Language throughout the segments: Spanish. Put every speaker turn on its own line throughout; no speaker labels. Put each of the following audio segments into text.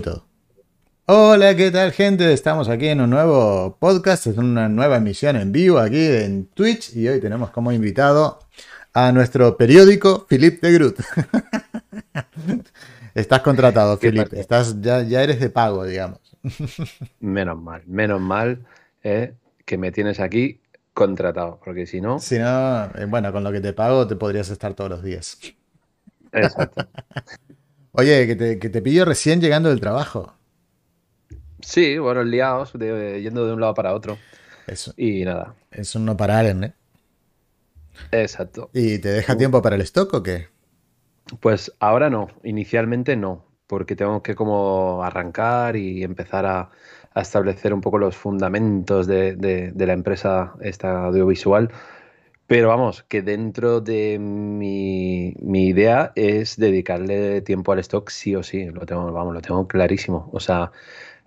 todo. Hola, ¿qué tal gente? Estamos aquí en un nuevo podcast, es una nueva emisión en vivo aquí en Twitch y hoy tenemos como invitado a nuestro periódico Philip de Groot. Estás contratado, Philip, Estás, ya, ya eres de pago, digamos.
Menos mal, menos mal eh, que me tienes aquí contratado, porque si no...
Si no, eh, bueno, con lo que te pago te podrías estar todos los días.
Exacto.
Oye, que te, que te pillo recién llegando del trabajo.
Sí, bueno, liados, yendo de un lado para otro.
Eso.
Y nada.
Es un no parar, ¿eh?
Exacto.
¿Y te deja tiempo para el stock o qué?
Pues ahora no, inicialmente no, porque tengo que como arrancar y empezar a, establecer un poco los fundamentos de, de la empresa esta audiovisual pero vamos, que dentro de mi, idea es dedicarle tiempo al stock sí o sí, lo tengo, vamos, lo tengo clarísimo. O sea,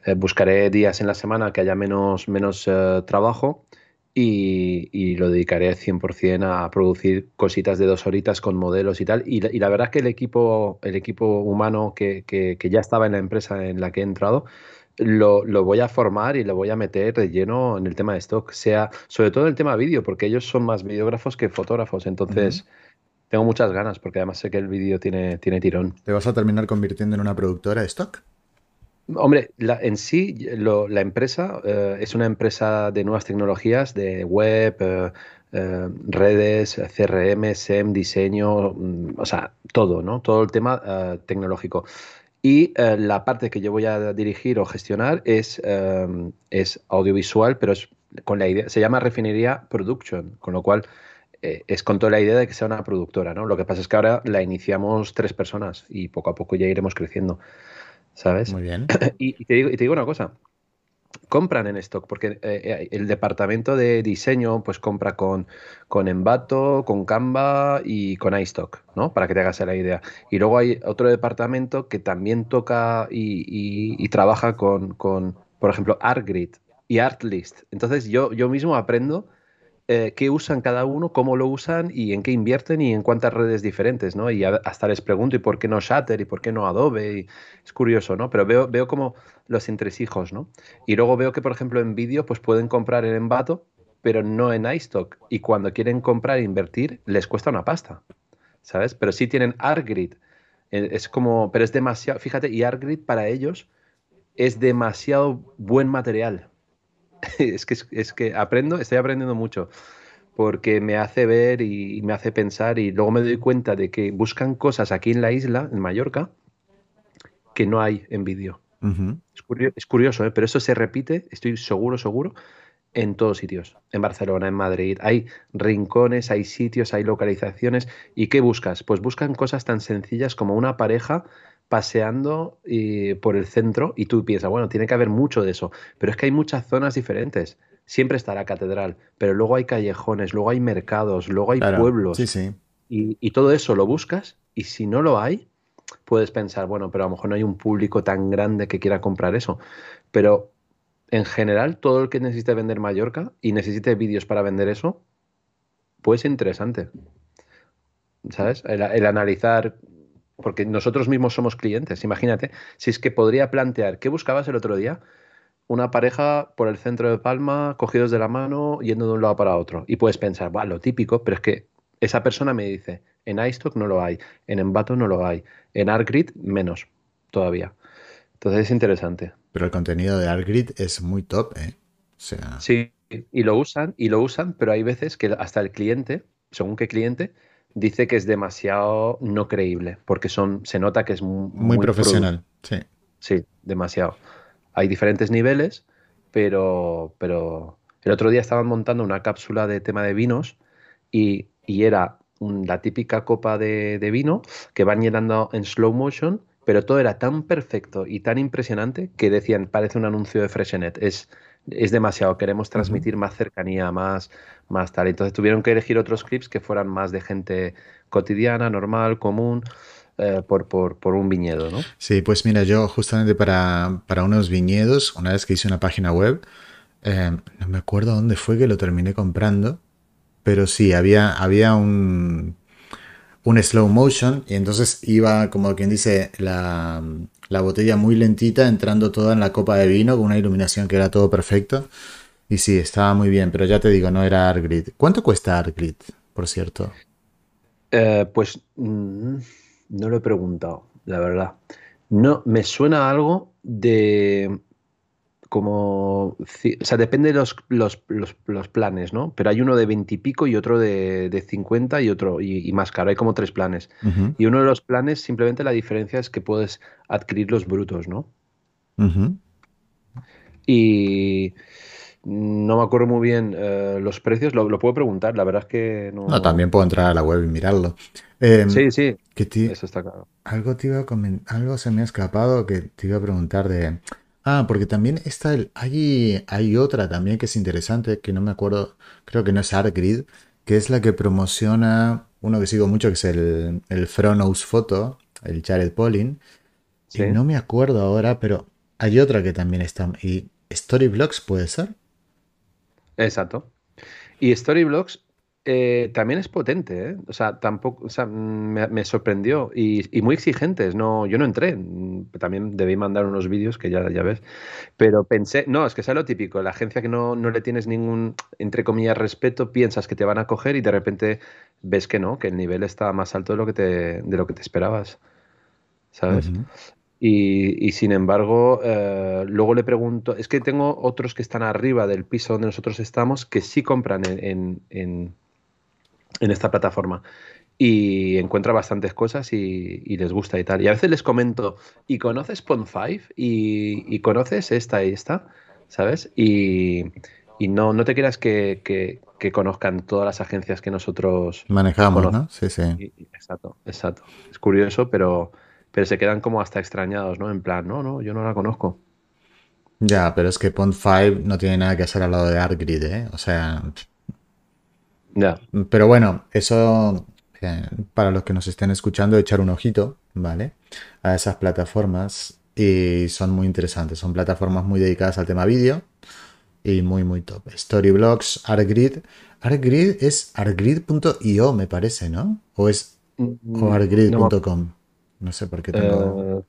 eh, buscaré días en la semana que haya menos, menos eh, trabajo y, lo dedicaré 100% a producir cositas de dos horitas con modelos y tal. Y, la verdad es que el equipo, el equipo humano que, que ya estaba en la empresa en la que he entrado, lo, voy a formar y lo voy a meter de lleno en el tema de stock, sea sobre todo en el tema vídeo, porque ellos son más videógrafos que fotógrafos, entonces tengo muchas ganas, porque además sé que el vídeo tiene, tiene tirón.
¿Te vas a terminar convirtiendo en una productora de stock?
Hombre, en sí, la empresa eh, es una empresa de nuevas tecnologías, de web, eh, eh, redes, CRM, SEM, diseño, mm, o sea, todo, ¿no? Todo el tema tecnológico. Y eh, la parte que yo voy a dirigir o gestionar es, em, es audiovisual, pero es con la idea, se llama Refinería Production, con lo cual eh, es con toda la idea de que sea una productora, ¿no? Lo que pasa es que ahora la iniciamos tres personas y poco a poco ya iremos creciendo, ¿sabes?
Muy bien.
y, te digo, y te digo una cosa, compran en stock, porque eh, eh, el departamento de diseño pues compra con, con con Canva y con iStock, ¿no? Para que te hagas la idea. Y luego hay otro departamento que también toca y, trabaja con, con, por ejemplo, ArtGrid y ArtList. Entonces yo, yo mismo aprendo eh, qué usan cada uno, cómo lo usan y en qué invierten y en cuántas redes diferentes, ¿no? Y hasta les pregunto, ¿y por qué no Shutter? ¿Y por qué no Adobe? Y es curioso, ¿no? Pero veo, veo como los entresijos, ¿no? Y luego veo que, por ejemplo, en vídeo, pues pueden comprar en Envato, pero no en iStock. Y cuando quieren comprar e invertir, les cuesta una pasta, ¿sabes? Pero sí tienen ArtGrid. Eh, es como, pero es demasiado, fíjate, y ArtGrid para ellos es demasiado buen material es, que, es que aprendo, estoy aprendiendo mucho porque me hace ver y, me hace pensar y luego me doy cuenta de que buscan cosas aquí en la isla, en Mallorca, que no hay en vídeo. Es, curioso, ¿eh? pero eso se repite, estoy seguro, seguro, en todos sitios. En Barcelona, en Madrid. Hay rincones, hay sitios, hay localizaciones. ¿Y qué buscas? Pues buscan cosas tan sencillas como una pareja paseando y, por el centro y tú piensas, bueno, tiene que haber mucho de eso, pero es que hay muchas zonas diferentes. Siempre está la catedral, pero luego hay callejones, luego hay mercados, luego hay pueblos.
Sí, sí.
Y, y, todo eso lo buscas y si no lo hay, puedes pensar, bueno, pero a lo mejor no hay un público tan grande que quiera comprar eso. Pero en general, todo el que necesite vender Mallorca y necesite vídeos para vender eso, puede ser interesante. ¿Sabes? el analizar porque nosotros mismos somos clientes. Imagínate, si es que podría plantear, ¿qué buscabas el otro día? Una pareja por el centro de Palma, cogidos de la mano, yendo de un lado para otro. Y puedes pensar, bueno, lo típico, pero es que esa persona me dice, en iStock no lo hay, en Envato no lo hay, en ArtGrid menos todavía. Entonces es interesante.
Pero el contenido de ArtGrid es muy top, ¿eh? O sea...
Sí, y lo usan, y lo usan, pero hay veces que hasta el cliente, según qué cliente, dice que es demasiado no creíble, porque son, se nota que es muy,
profesional. Sí.
Sí, demasiado. Hay diferentes niveles, pero, pero el otro día estaban montando una cápsula de tema de vinos y, era la típica copa de, vino que van llenando en slow motion, pero todo era tan perfecto y tan impresionante que decían, parece un anuncio de Freshenet. Es, es demasiado, queremos transmitir más cercanía, más, más tal. Entonces tuvieron que elegir otros clips que fueran más de gente cotidiana, normal, común. Eh, por, por, un viñedo, ¿no?
Sí, pues mira, yo justamente para, unos viñedos, una vez que hice una página web, eh, no me acuerdo dónde fue que lo terminé comprando, pero sí, había, había un, un slow motion y entonces iba, como quien dice, la, la botella muy lentita entrando toda en la copa de vino con una iluminación que era todo perfecto. Y sí, estaba muy bien, pero ya te digo, no era ArtGrid. ¿Cuánto cuesta ArtGrid, por cierto?
Eh, pues mm, no lo he preguntado, la verdad. No, me suena algo de como, o sea, depende de los, los, los, planes, ¿no? Pero hay uno de 20 y pico y otro de, de 50 y otro y, más caro. Hay como tres planes. Y uno de los planes, simplemente la diferencia es que puedes adquirir los brutos, ¿no? Y no me acuerdo muy bien eh, los precios, lo, puedo preguntar, la verdad es que no...
no también puedo entrar a la web y mirarlo. Em,
sí, sí, eso está claro.
Algo, te iba a algo se me ha escapado que te iba a preguntar de... Ah, porque también está el... Hay, hay otra también que es interesante, que no me acuerdo, creo que no es ArtGrid, que es la que promociona uno que sigo mucho, que es el, el Fronos Photo, el Jared Polin. ¿Sí? Y no me acuerdo ahora, pero hay otra que también está... ¿Y Storyblocks puede ser?
Exacto. Y Storyblocks eh, también es potente, ¿eh? O sea, tampoco, o sea, me, sorprendió y, muy exigentes. No, yo no entré. También debí mandar unos vídeos que ya, ya ves. Pero pensé, no, es que es lo típico. La agencia que no, no, le tienes ningún, entre comillas, respeto, piensas que te van a coger y de repente ves que no, que el nivel está más alto de lo que te, de lo que te esperabas. ¿Sabes? Y, sin embargo, eh, luego le pregunto, es que tengo otros que están arriba del piso donde nosotros estamos que sí compran en, en, esta plataforma y encuentra bastantes cosas y, les gusta y tal. Y a veces les comento, ¿y conoces Pond5? ¿Y, conoces esta y esta? ¿Sabes? Y, no, no te quieras que, que, conozcan todas las agencias que nosotros
manejamos, ¿no? Sí, sí.
exacto, exacto. Es curioso, pero pero se quedan como hasta extrañados, ¿no? En plan, no, no, yo no la conozco.
Ya, pero es que Pond 5 no tiene nada que hacer al lado de ArtGrid, ¿eh? O sea. Pero bueno, eso eh, para los que nos estén escuchando, echar un ojito, ¿vale? A esas plataformas. Y son muy interesantes. Son plataformas muy dedicadas al tema vídeo. Y muy, muy top. Storyblocks, ArtGrid. ArtGrid es artgrid.io, me parece, ¿no? O es o mm, artgrid.com. No sé por qué tengo.
Eh,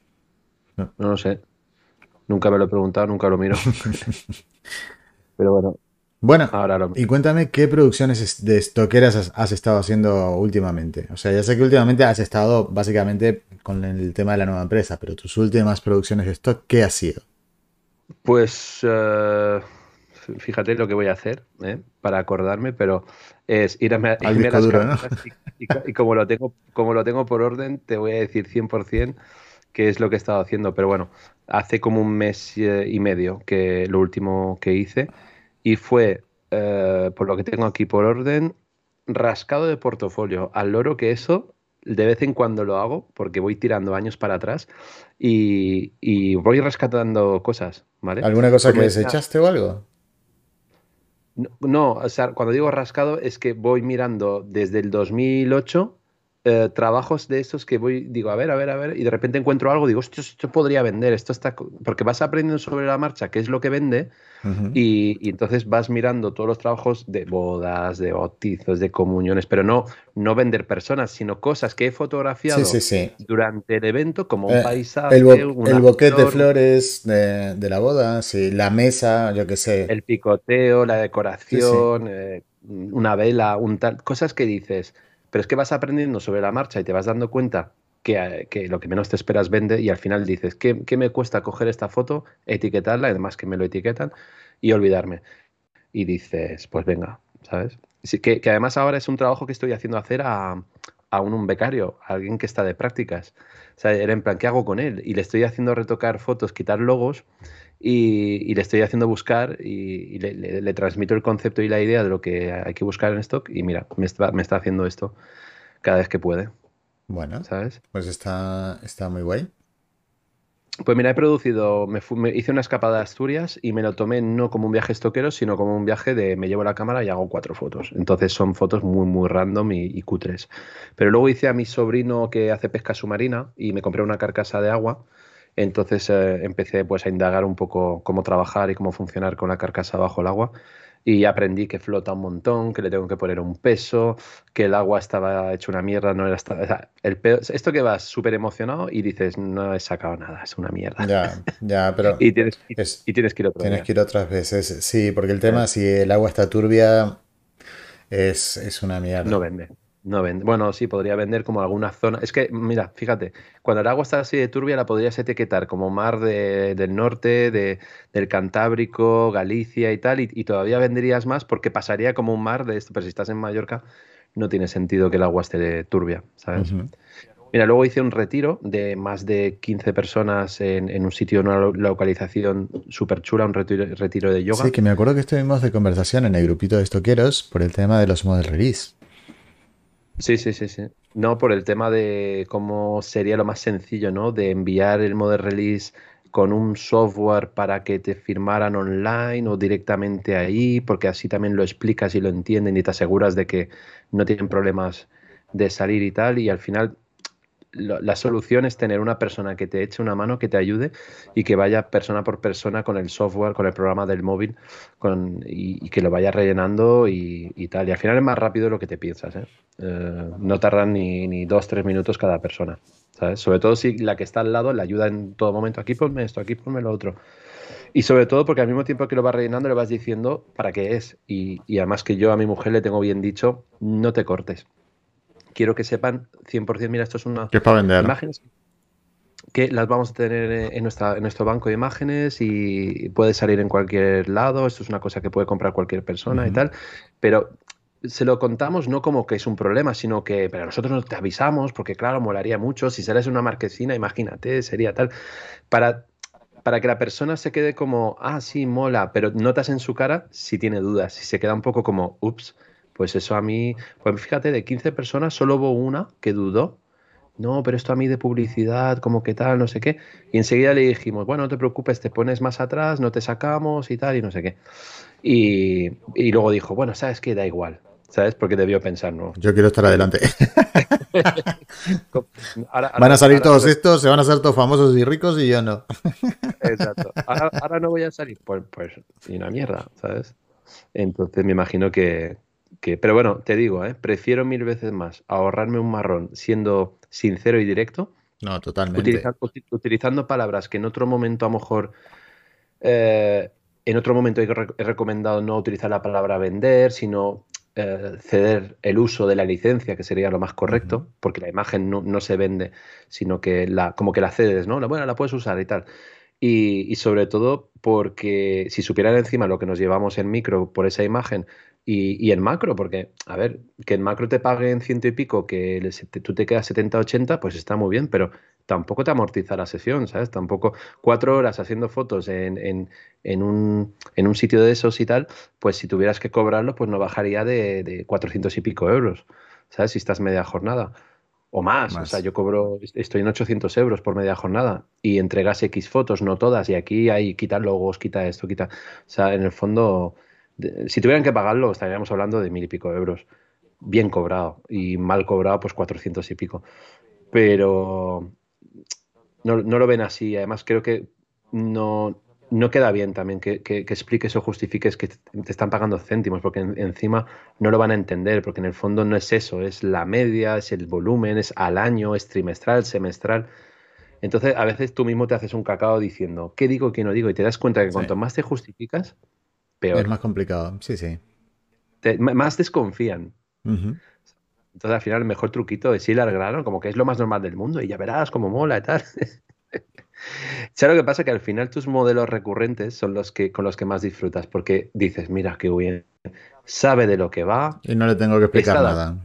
no. lo sé. Nunca me lo he preguntado, nunca lo miro. Pero bueno.
Bueno, Ahora y cuéntame qué producciones de estoqueras has, estado haciendo últimamente. O sea, ya sé que últimamente has estado básicamente con el tema de la nueva empresa, pero tus últimas producciones de stock, ¿qué ha sido?
Pues eh, fíjate lo que voy a hacer ¿eh? para acordarme, pero es irme, a, irme a las y, como, lo tengo, como lo tengo por orden, te voy a decir 100% qué es lo que he estado haciendo. Pero bueno, hace como un mes eh, y medio que lo último que hice y fue, eh, por lo que tengo aquí por orden, rascado de portafolio. Al loro que eso de vez en cuando lo hago porque voy tirando años para atrás y, voy rescatando cosas, ¿vale?
¿Alguna cosa que desechaste o algo?
No, o sea, cuando digo rascado es que voy mirando desde el 2008 eh, trabajos de estos que voy, digo, a ver, a ver, a ver, y de repente encuentro algo, digo, esto, esto podría vender, esto está. Porque vas aprendiendo sobre la marcha qué es lo que vende, y, entonces vas mirando todos los trabajos de bodas, de bautizos, de comuniones, pero no, no vender personas, sino cosas que he fotografiado durante el evento, como un eh, paisaje.
El, el boquete de flores de, la boda, sí, la mesa, yo qué sé.
El picoteo, la decoración, eh, una vela, un tal. Cosas que dices pero es que vas aprendiendo sobre la marcha y te vas dando cuenta que, lo que menos te esperas vende y al final dices, ¿qué, me cuesta coger esta foto, etiquetarla, además que me lo etiquetan, y olvidarme? Y dices, pues venga, ¿sabes? que, que, además ahora es un trabajo que estoy haciendo hacer a, a un, becario, a alguien que está de prácticas. O sea, era en plan, ¿qué hago con él? Y le estoy haciendo retocar fotos, quitar logos y, le estoy haciendo buscar y, le, transmito el concepto y la idea de lo que hay que buscar en stock y mira, me está, me está haciendo esto cada vez que puede.
Bueno, ¿sabes? Pues está, está muy guay.
Pues mira, he producido, me, hice una escapada a Asturias y me lo tomé no como un viaje estoquero, sino como un viaje de me llevo la cámara y hago cuatro fotos. Entonces son fotos muy, muy random y, cutres. Pero luego hice a mi sobrino que hace pesca submarina y me compré una carcasa de agua. Entonces eh, empecé pues a indagar un poco cómo trabajar y cómo funcionar con la carcasa bajo el agua. Y aprendí que flota un montón, que le tengo que poner un peso, que el agua estaba hecho una mierda, no era... el esto que vas súper emocionado y dices, no he sacado nada, es una mierda.
Ya, ya, pero...
y, tienes, y, tienes que ir
otra Tienes que ir otras veces, sí, porque el tema, si el agua está turbia, es, es una mierda.
No vende. No vende. Bueno, sí, podría vender como alguna zona. Es que, mira, fíjate, cuando el agua está así de turbia, la podrías etiquetar como mar del norte, de, del Cantábrico, Galicia y tal, y, todavía venderías más porque pasaría como un mar de esto. Pero si estás en Mallorca, no tiene sentido que el agua esté turbia, ¿sabes? Mira, luego hice un retiro de más de 15 personas en, un sitio, en una localización súper chula, un retiro, de yoga.
Sí, que me acuerdo que estuvimos de conversación en el grupito de estoqueros por el tema de los model release.
Sí, sí, sí, sí. No, por el tema de cómo sería lo más sencillo, ¿no? De enviar el model release con un software para que te firmaran online o directamente ahí, porque así también lo explicas y lo entienden y te aseguras de que no tienen problemas de salir y tal. Y al final la solución es tener una persona que te eche una mano, que te ayude y que vaya persona por persona con el software, con el programa del móvil y, que lo vaya rellenando y, tal. Y al final es más rápido de lo que te piensas. ¿eh? Eh, no tardan ni, ni dos, tres minutos cada persona. Sobre todo si la que está al lado le ayuda en todo momento. Aquí ponme esto, aquí ponme lo otro. Y sobre todo porque al mismo tiempo que lo vas rellenando le vas diciendo para qué es. Y, y además que yo a mi mujer le tengo bien dicho, no te cortes quiero que sepan 100%, mira, esto es una...
Que para vender.
Imágenes que las vamos a tener en, nuestra, en nuestro banco de imágenes y puede salir en cualquier lado, esto es una cosa que puede comprar cualquier persona y tal, pero se lo contamos no como que es un problema, sino que pero nosotros no te avisamos porque claro, molaría mucho, si sales una marquesina, imagínate, sería tal, para, para que la persona se quede como, ah, sí, mola, pero notas en su cara si tiene dudas, si se queda un poco como, ups, pues eso a mí, pues fíjate, de 15 personas solo hubo una que dudó. No, pero esto a mí de publicidad, como que tal, no sé qué. Y enseguida le dijimos, bueno, no te preocupes, te pones más atrás, no te sacamos y tal, y no sé qué. Y, luego dijo, bueno, ¿sabes qué? Da igual. ¿Sabes? Porque debió pensar, ¿no?
Yo quiero estar adelante. van a salir todos estos, se van a hacer todos famosos y ricos y yo no.
Exacto. Ahora, no voy a salir. Pues, pues, y una mierda, ¿sabes? Entonces me imagino que, pero bueno, te digo, ¿eh? prefiero mil veces más ahorrarme un marrón siendo sincero y directo.
No, totalmente.
Utilizando, palabras que en otro momento a lo mejor... Eh, en otro momento he, recomendado no utilizar la palabra vender, sino eh, ceder el uso de la licencia, que sería lo más correcto, porque la imagen no, se vende, sino que la, como que la cedes, ¿no? Bueno, la puedes usar y tal. Y, y, sobre todo porque si supieran encima lo que nos llevamos en micro por esa imagen, y, el macro, porque, a ver, que el macro te pague en ciento y pico, que tú te quedas 70-80, pues está muy bien, pero tampoco te amortiza la sesión, ¿sabes? Tampoco cuatro horas haciendo fotos en, en, en, un, en un sitio de esos y tal, pues si tuvieras que cobrarlo, pues no bajaría de, de 400 y pico euros, ¿sabes? Si estás media jornada. O más. o sea, yo cobro, estoy en 800 euros por media jornada y entregas X fotos, no todas, y aquí hay quita logos, quita esto, quita. O sea, en el fondo, si tuvieran que pagarlo, estaríamos hablando de mil y pico euros. Bien cobrado y mal cobrado, pues cuatrocientos y pico. Pero no, lo ven así. Además, creo que no, no queda bien también que, expliques o justifiques que te están pagando céntimos, porque encima no lo van a entender, porque en el fondo no es eso, es la media, es el volumen, es al año, es trimestral, semestral. Entonces, a veces tú mismo te haces un cacao diciendo, ¿qué digo, qué no digo? Y te das cuenta que cuanto más te justificas,
es más complicado, sí, sí.
más desconfían. Entonces, al final, el mejor truquito es ir al grano, como que es lo más normal del mundo, y ya verás cómo mola y tal. ¿Sabes lo que pasa? Que al final tus modelos recurrentes son los que con los que más disfrutas, porque dices, mira qué bien, sabe de lo que va.
Y no le tengo que explicar nada.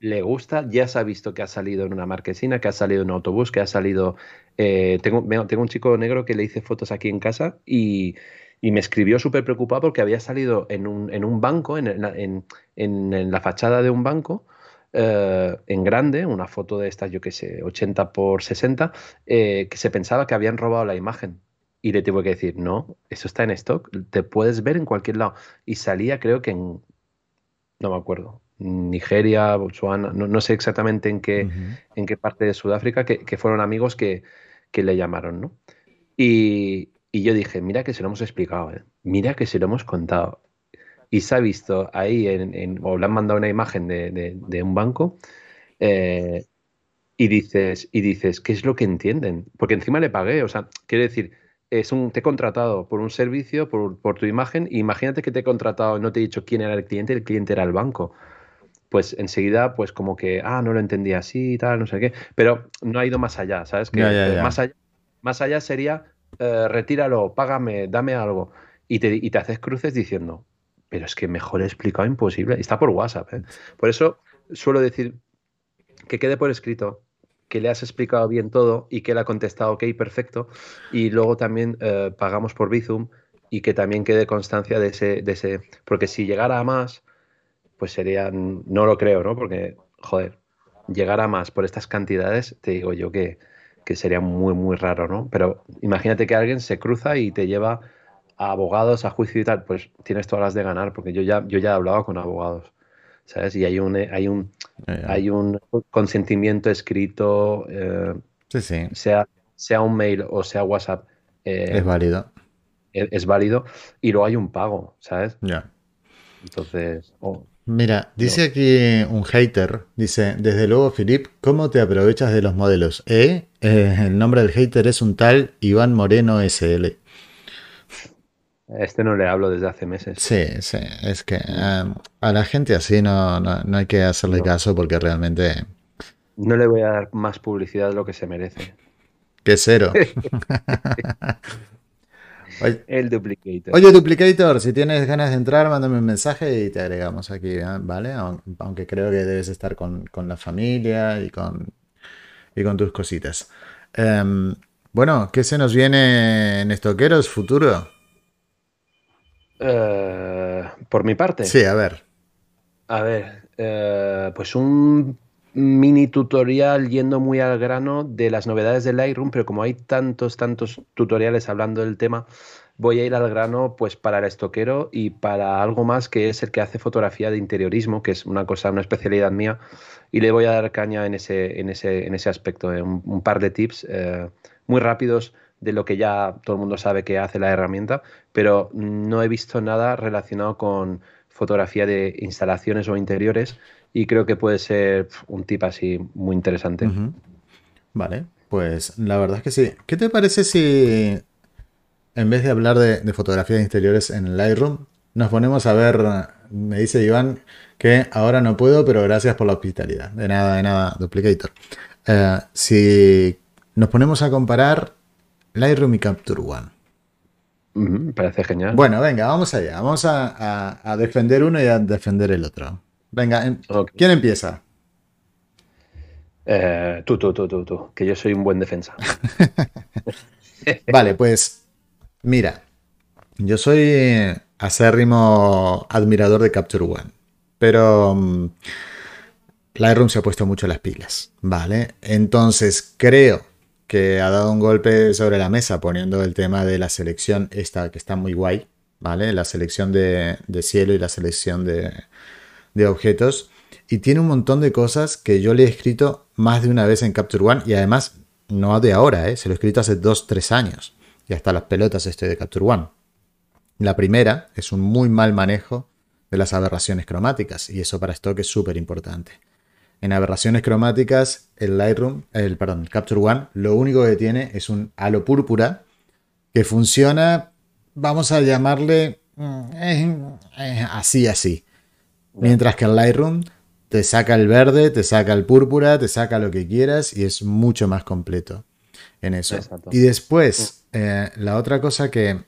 Le gusta, ya se ha visto que ha salido en una marquesina, que ha salido en un autobús, que ha salido. Eh, tengo, tengo un chico negro que le hice fotos aquí en casa y y me escribió súper preocupado porque había salido en un, en un banco, en, en, en, la fachada de un banco, eh, en grande, una foto de estas, yo qué sé, 80 por 60, eh, que se pensaba que habían robado la imagen. Y le tuve que decir, no, eso está en stock, te puedes ver en cualquier lado. Y salía, creo que en, no me acuerdo, Nigeria, Botswana, no, sé exactamente en qué, en qué parte de Sudáfrica, que, que fueron amigos que, que, le llamaron, ¿no? Y, y yo dije, mira que se lo hemos explicado, ¿eh? mira que se lo hemos contado. y se ha visto ahí, en, o le han mandado una imagen de, un banco, eh, y dices, y dices, ¿qué es lo que entienden? Porque encima le pagué, o sea, quiere decir, es un, te he contratado por un servicio, por, tu imagen, y imagínate que te he contratado, no te he dicho quién era el cliente, el cliente era el banco. Pues enseguida, pues como que, ah, no lo entendía así y tal, no sé qué. Pero no ha ido más allá, ¿sabes? Que Más, allá, más allá sería, eh, retíralo, págame, dame algo. Y te, y te haces cruces diciendo, pero es que mejor explicado imposible. Está por WhatsApp. ¿eh? Por eso suelo decir que quede por escrito que le has explicado bien todo y que él ha contestado ok, perfecto. Y luego también eh, pagamos por Bizum y que también quede constancia de ese, de ese. Porque si llegara a más, pues sería. No lo creo, ¿no? Porque, joder, llegar a más por estas cantidades, te digo yo que, que sería muy, muy raro, ¿no? Pero imagínate que alguien se cruza y te lleva a abogados, a juicio y tal, pues tienes todas las de ganar, porque yo ya, yo ya he hablado con abogados, ¿sabes? Y hay un, hay un, hay un consentimiento escrito, eh, Sea, sea un mail o sea WhatsApp.
Eh, es válido.
Es, válido y luego hay un pago, ¿sabes?
Ya.
Entonces... Oh,
Mira, dice aquí un hater, dice, desde luego Filip, ¿cómo te aprovechas de los modelos? ¿Eh? eh el nombre del hater es un tal Iván Moreno SL.
Este no le hablo desde hace meses.
Sí, sí, es que um, a la gente así no, no, hay que hacerle caso porque realmente...
No le voy a dar más publicidad de lo que se merece.
Que cero.
el Duplicator.
Oye, Duplicator, si tienes ganas de entrar, mándame un mensaje y te agregamos aquí, ¿eh? ¿vale? Aunque creo que debes estar con, la familia y con, y con tus cositas. Em, bueno, ¿qué se nos viene en Estoqueros futuro?
Eh, por mi parte.
Sí, a ver.
A ver, eh, pues un mini tutorial yendo muy al grano de las novedades de Lightroom, pero como hay tantos, tantos tutoriales hablando del tema, voy a ir al grano pues para el estoquero y para algo más que es el que hace fotografía de interiorismo, que es una cosa, una especialidad mía, y le voy a dar caña en ese, en ese, en ese aspecto, eh, un, par de tips muy rápidos de lo que ya todo el mundo sabe que hace la herramienta, pero no he visto nada relacionado con fotografía de instalaciones o interiores y creo que puede ser un tip así muy interesante.
Vale, pues la verdad es que sí. ¿Qué te parece si en vez de hablar de, fotografía de interiores en Lightroom, nos ponemos a ver, me dice Iván que ahora no puedo, pero gracias por la hospitalidad. De nada, de nada, Duplicator. Eh, si nos ponemos a comparar Lightroom y Capture One.
parece genial.
Bueno, venga, vamos allá. Vamos a, defender uno y a defender el otro. Venga, em, ¿quién empieza?
Eh, tú, tú, tú, tú, tú, que yo soy un buen defensa.
vale, pues mira, yo soy acérrimo admirador de Capture One, pero um, Lightroom se ha puesto mucho las pilas, ¿vale? Entonces creo que ha dado un golpe sobre la mesa poniendo el tema de la selección esta que está muy guay, ¿vale? La selección de, cielo y la selección de, objetos. Y tiene un montón de cosas que yo le he escrito más de una vez en Capture One y además no de ahora, ¿eh? se lo he escrito hace 2-3 años. Y hasta las pelotas estoy de Capture One. La primera es un muy mal manejo de las aberraciones cromáticas y eso para stock es súper importante. En aberraciones cromáticas, el Lightroom, el, perdón, Capture One, lo único que tiene es un halo púrpura que funciona, vamos a llamarle mm, así, así. Mientras que el Lightroom te saca el verde, te saca el púrpura, te saca lo que quieras y es mucho más completo en eso. Y después, eh, la otra cosa que,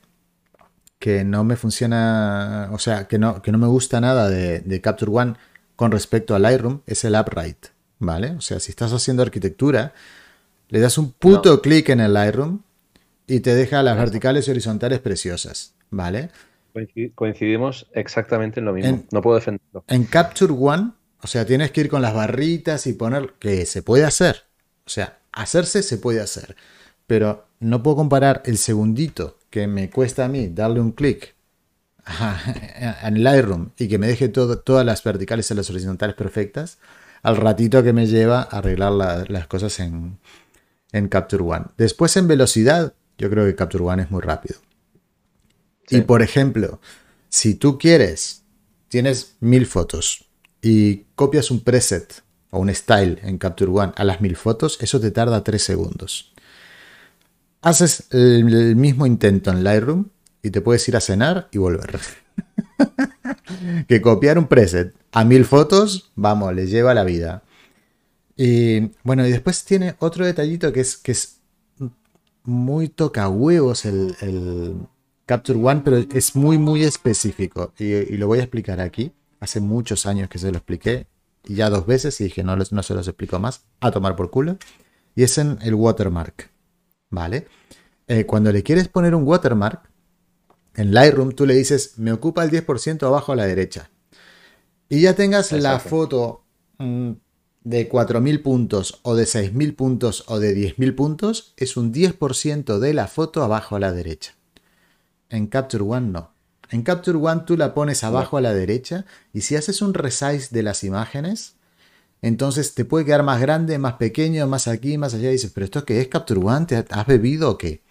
que no me funciona, o sea, que no, que no me gusta nada de, de Capture One con respecto a Lightroom es el upright, ¿vale? O sea, si estás haciendo arquitectura, le das un puto clic en el Lightroom y te deja las verticales y horizontales preciosas, ¿vale?
Coincidimos exactamente en lo mismo. no puedo defenderlo.
En Capture One, o sea, tienes que ir con las barritas y poner que se puede hacer. O sea, hacerse se puede hacer. Pero no puedo comparar el segundito que me cuesta a mí darle un clic en Lightroom y que me deje todas las verticales y las horizontales perfectas, al ratito que me lleva a arreglar las cosas en, Capture One. Después en velocidad, yo creo que Capture One es muy rápido. Y por ejemplo, si tú quieres tienes mil fotos y copias un preset o un style en Capture One a las mil fotos, eso te tarda 3 segundos. Haces el, mismo intento en Lightroom y te puedes ir a cenar y volver. que copiar un preset a mil fotos, vamos, le lleva la vida. Y bueno, y después tiene otro detallito que es, que es muy toca huevos el Capture One, pero es muy, muy específico. Y, lo voy a explicar aquí. Hace muchos años que se lo expliqué. Y ya dos veces y dije, no, no se los explico más. A tomar por culo. Y es en el watermark. ¿Vale? Eh, cuando le quieres poner un watermark, en Lightroom tú le dices, me ocupa el 10% abajo a la derecha. Y ya tengas la foto mm, de 4.000 puntos o de 6.000 puntos o de 10.000 puntos, es un 10% de la foto abajo a la derecha. En Capture One no. En Capture One tú la pones abajo a la derecha y si haces un resize de las imágenes, entonces te puede quedar más grande, más pequeño, más aquí, más allá. Y dices, pero esto qué es Capture One, ¿te has bebido o qué?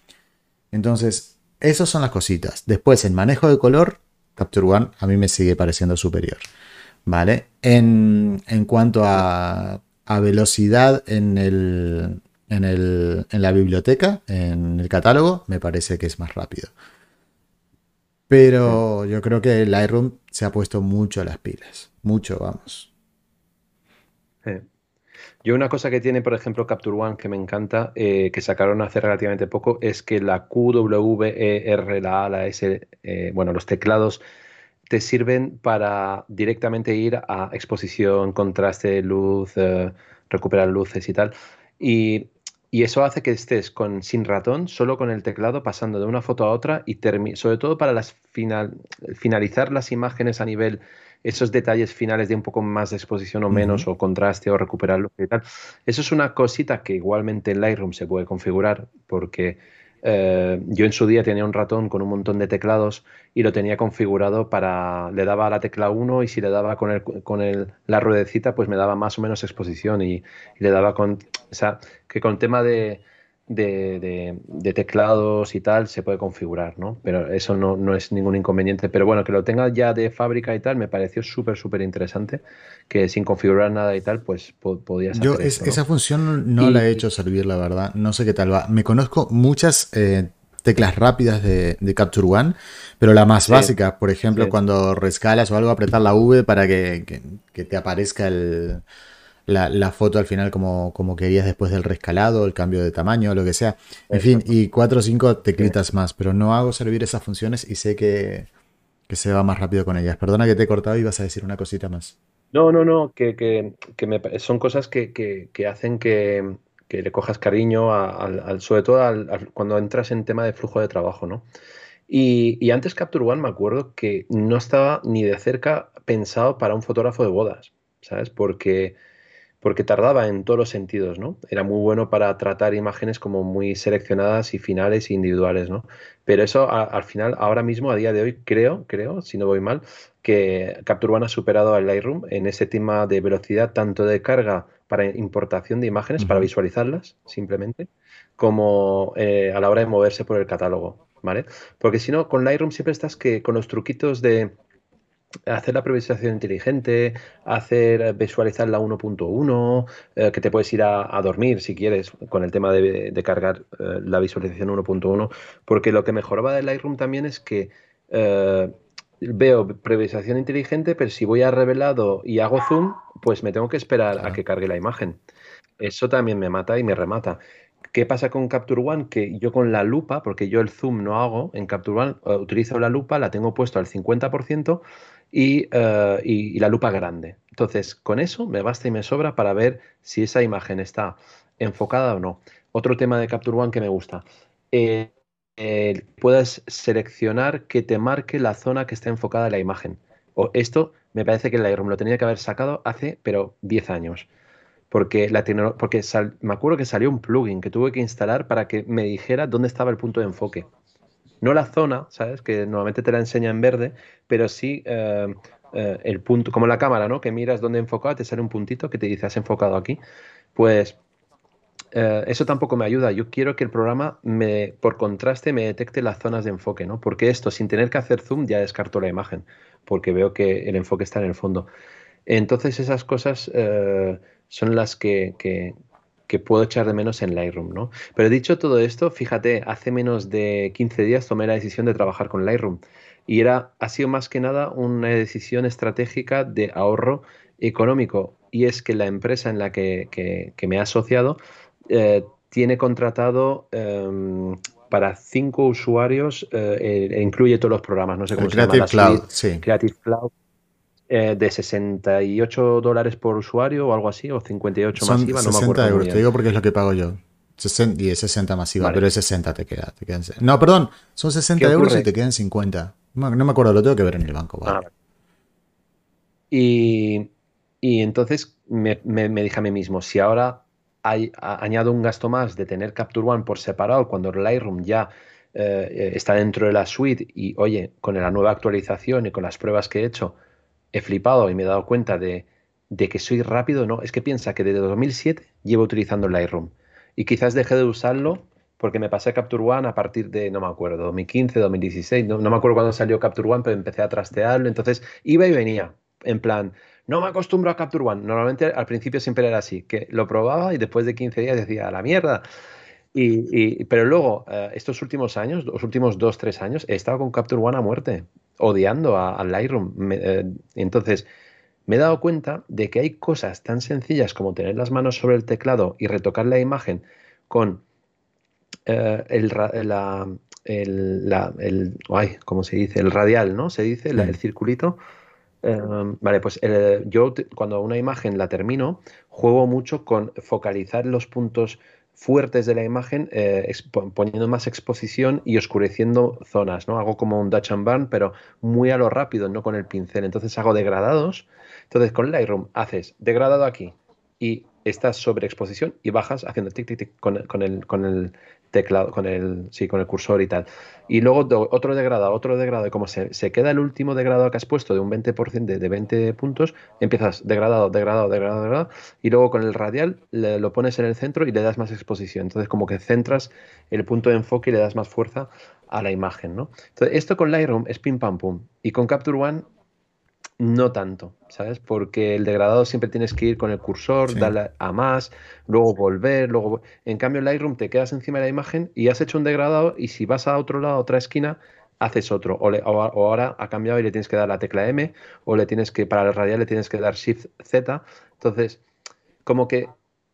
Entonces, esas son las cositas. Después, el manejo de color, Capture One a mí me sigue pareciendo superior. ¿Vale? En, en cuanto a, a velocidad en el, en, el, en la biblioteca, en el catálogo, me parece que es más rápido. Pero yo creo que Lightroom se ha puesto mucho a las pilas. Mucho, vamos.
Yo una cosa que tiene, por ejemplo, Capture One que me encanta, eh, que sacaron hace relativamente poco, es que la Q, W, E, R, la A, la S, eh, bueno, los teclados te sirven para directamente ir a exposición, contraste, luz, eh, recuperar luces y tal. Y y eso hace que estés con, sin ratón, solo con el teclado, pasando de una foto a otra y sobre todo para las final, finalizar las imágenes a nivel, esos detalles finales de un poco más de exposición o menos, o contraste o recuperarlo y tal. Eso es una cosita que igualmente en Lightroom se puede configurar porque eh, yo en su día tenía un ratón con un montón de teclados y lo tenía configurado para, le daba la tecla 1 y si le daba con, el, con el, la ruedecita, pues me daba más o menos exposición y, le daba con, o sea, que con tema de, de, teclados y tal se puede configurar, ¿no? Pero eso no, no, es ningún inconveniente. Pero bueno, que lo tenga ya de fábrica y tal, me pareció súper, súper interesante. Que sin configurar nada y tal, pues podías
Yo esa función no la he hecho servir, la verdad. No sé qué tal va. Me conozco muchas eh, teclas rápidas de, Capture One, pero la más básica, por ejemplo, cuando rescalas o algo, apretar la V para que te aparezca el la, foto al final como, como querías después del rescalado, el cambio de tamaño, lo que sea. En fin, y cuatro o cinco teclitas más, pero no hago servir esas funciones y sé que, se va más rápido con ellas. Perdona que te he cortado y vas a decir una cosita más.
No, no, no, que, que, me, son cosas que, hacen que, le cojas cariño, al, sobre todo cuando entras en tema de flujo de trabajo, ¿no? Y, y, antes Capture One me acuerdo que no estaba ni de cerca pensado para un fotógrafo de bodas, ¿sabes? Porque porque tardaba en todos los sentidos, ¿no? Era muy bueno para tratar imágenes como muy seleccionadas y finales e individuales, ¿no? Pero eso al final, ahora mismo, a día de hoy, creo, creo, si no voy mal, que Capture One ha superado al Lightroom en ese tema de velocidad, tanto de carga para importación de imágenes, para visualizarlas, simplemente, como eh, a la hora de moverse por el catálogo, ¿vale? Porque si no, con Lightroom siempre estás que con los truquitos de hacer la previsualización inteligente, hacer visualizar la 1.1, eh, que te puedes ir a, dormir si quieres con el tema de, cargar eh, la visualización 1.1, porque lo que mejoraba de Lightroom también es que eh, veo previsualización inteligente, pero si voy a revelado y hago zoom, pues me tengo que esperar a que cargue la imagen. Eso también me mata y me remata. ¿Qué pasa con Capture One? Que yo con la lupa, porque yo el zoom no hago en Capture One, utilizo la lupa, la tengo puesto al 50% eh, y, la lupa grande. Entonces, con eso me basta y me sobra para ver si esa imagen está enfocada o no. Otro tema de Capture One que me gusta. Eh, puedes seleccionar que te marque la zona que está enfocada en la imagen. O esto me parece que el Lightroom lo tenía que haber sacado hace, pero 10 años. Porque, la porque me acuerdo que salió un plugin que tuve que instalar para que me dijera dónde estaba el punto de enfoque no la zona, ¿sabes? Que normalmente te la enseña en verde, pero sí eh, eh, el punto, como la cámara, ¿no? Que miras dónde enfocar, te sale un puntito que te dice has enfocado aquí. Pues eh, eso tampoco me ayuda. Yo quiero que el programa, me, por contraste, me detecte las zonas de enfoque, ¿no? Porque esto, sin tener que hacer zoom, ya descarto la imagen, porque veo que el enfoque está en el fondo. Entonces, esas cosas son las que, puedo echar de menos en Lightroom, ¿no? Pero dicho todo esto, fíjate, hace menos de 15 días tomé la decisión de trabajar con Lightroom. Y era, ha sido más que nada una decisión estratégica de ahorro económico. Y es que la empresa en la que, que me he asociado eh, tiene contratado em, para cinco usuarios, eh, e incluye todos los programas, no sé cómo se
Creative
llama.
Cloud, sí.
Creative Cloud. Eh, de 68 dólares por usuario o algo así, o 58
Son
masiva, no
60
me acuerdo.
euros, te digo porque es lo que pago yo. 60, y es 60 masiva, pero es 60 te queda. Te quedan, no, perdón, son 60 euros y te quedan 50. No, me acuerdo, lo tengo que ver en el banco. Vale. Ah.
Y, y, entonces me, me, me dije a mí mismo, si ahora añado un gasto más de tener Capture One por separado cuando Lightroom ya eh, está dentro de la suite y oye, con la nueva actualización y con las pruebas que he hecho, he flipado y me he dado cuenta de, que soy rápido, no, es que piensa que desde 2007 llevo utilizando Lightroom y quizás dejé de usarlo porque me pasé a Capture One a partir de, no me acuerdo, 2015, 2016, no, no me acuerdo cuándo salió Capture One, pero empecé a trastearlo, entonces iba y venía, en plan, no me acostumbro a Capture One. Normalmente al principio siempre era así, que lo probaba y después de 15 días decía, a la mierda. Y, pero luego, eh, estos últimos años, los últimos dos, tres años, he estado con Capture One a muerte, odiando a, Lightroom. Eh, entonces, me he dado cuenta de que hay cosas tan sencillas como tener las manos sobre el teclado y retocar la imagen con eh, el, la, el, ¿cómo se dice? El radial, ¿no? Se dice, el circulito vale, pues yo cuando una imagen la termino, juego mucho con focalizar los puntos fuertes de la imagen, eh, poniendo más exposición y oscureciendo zonas, ¿no? Hago como un Dutch and Burn, pero muy a lo rápido, no con el pincel. Entonces hago degradados. Entonces con Lightroom haces degradado aquí y estás sobre exposición y bajas haciendo tic tic tic con, con, el, con el teclado, con el, sí, con el cursor y tal. Y luego otro degradado, otro degradado, y como se, se, queda el último degradado que has puesto de un 20% de, de 20 puntos, empiezas degradado, degradado, degradado, degradado, y luego con el radial lo pones en el centro y le das más exposición. Entonces como que centras el punto de enfoque y le das más fuerza a la imagen, ¿no? Entonces esto con Lightroom es pim pam pum. Y con Capture One no tanto, ¿sabes? Porque el degradado siempre tienes que ir con el cursor, darle a más, luego volver, luego... En cambio, en Lightroom te quedas encima de la imagen y has hecho un degradado y si vas a otro lado, a otra esquina, haces otro. O, ahora ha cambiado y le tienes que dar la tecla M, o le tienes que, para el radial, le tienes que dar Shift Z. Entonces, como que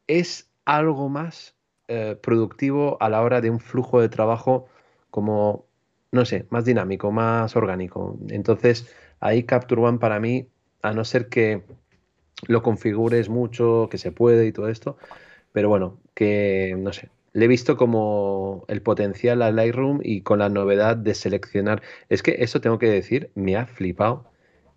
es algo más eh, productivo a la hora de un flujo de trabajo como, no sé, más dinámico, más orgánico. Entonces ahí Capture One para mí, a no ser que lo configures mucho, que se puede y todo esto, pero bueno, que no sé, le he visto como el potencial a Lightroom y con la novedad de seleccionar. Es que eso tengo que decir, me ha flipado,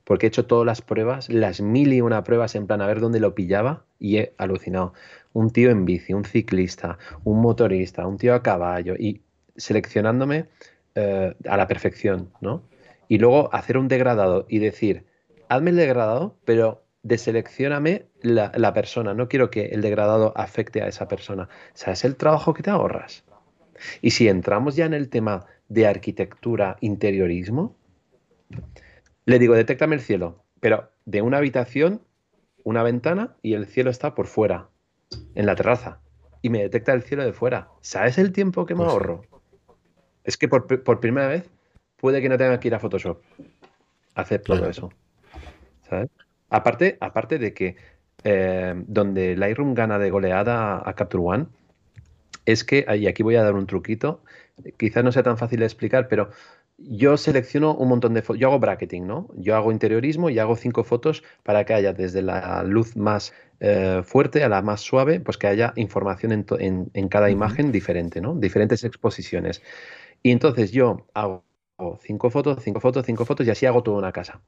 porque he hecho todas las pruebas, las mil y una pruebas en plan a ver dónde lo pillaba y he alucinado. Un tío en bici, un ciclista, un motorista, un tío a caballo y seleccionándome eh, a la perfección, ¿no? Y luego hacer un degradado y decir, hazme el degradado, pero deseleccioname la, la persona. No quiero que el degradado afecte a esa persona. ¿Sabes el trabajo que te ahorras? Y si entramos ya en el tema de arquitectura, interiorismo, le digo, detéctame el cielo, pero de una habitación, una ventana y el cielo está por fuera, en la terraza. Y me detecta el cielo de fuera. ¿Sabes el tiempo que me pues ahorro? Es que por, por primera vez puede que no tenga que ir a Photoshop a hacer todo eso. ¿sabes? Aparte, aparte de que eh, donde Lightroom gana de goleada a Capture One, es que, y aquí voy a dar un truquito, quizás no sea tan fácil de explicar, pero yo selecciono un montón de fotos, yo hago bracketing, ¿no? Yo hago interiorismo y hago cinco fotos para que haya desde la luz más eh, fuerte a la más suave, pues que haya información en, en cada imagen diferente, ¿no? Diferentes exposiciones. Y entonces yo hago cinco fotos, cinco fotos, cinco fotos y así hago toda una casa.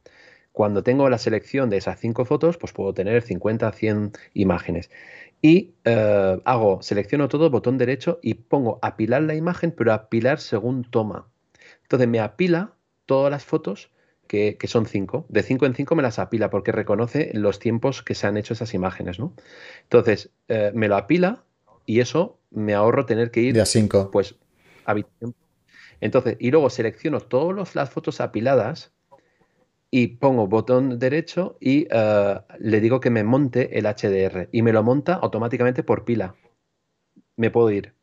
Cuando tengo la selección de esas cinco fotos, pues puedo tener 50, 100 imágenes. Y eh, hago, selecciono todo, botón derecho y pongo apilar la imagen, pero apilar según toma. Entonces me apila todas las fotos que, son cinco. De cinco en cinco me las apila porque reconoce los tiempos que se han hecho esas imágenes, ¿no? Entonces, eh, me lo apila y eso me ahorro tener que ir.
De a 5.
Pues habitación. Entonces, y luego selecciono todas las fotos apiladas y pongo botón derecho y uh, le digo que me monte el HDR y me lo monta automáticamente por pila. Me puedo ir.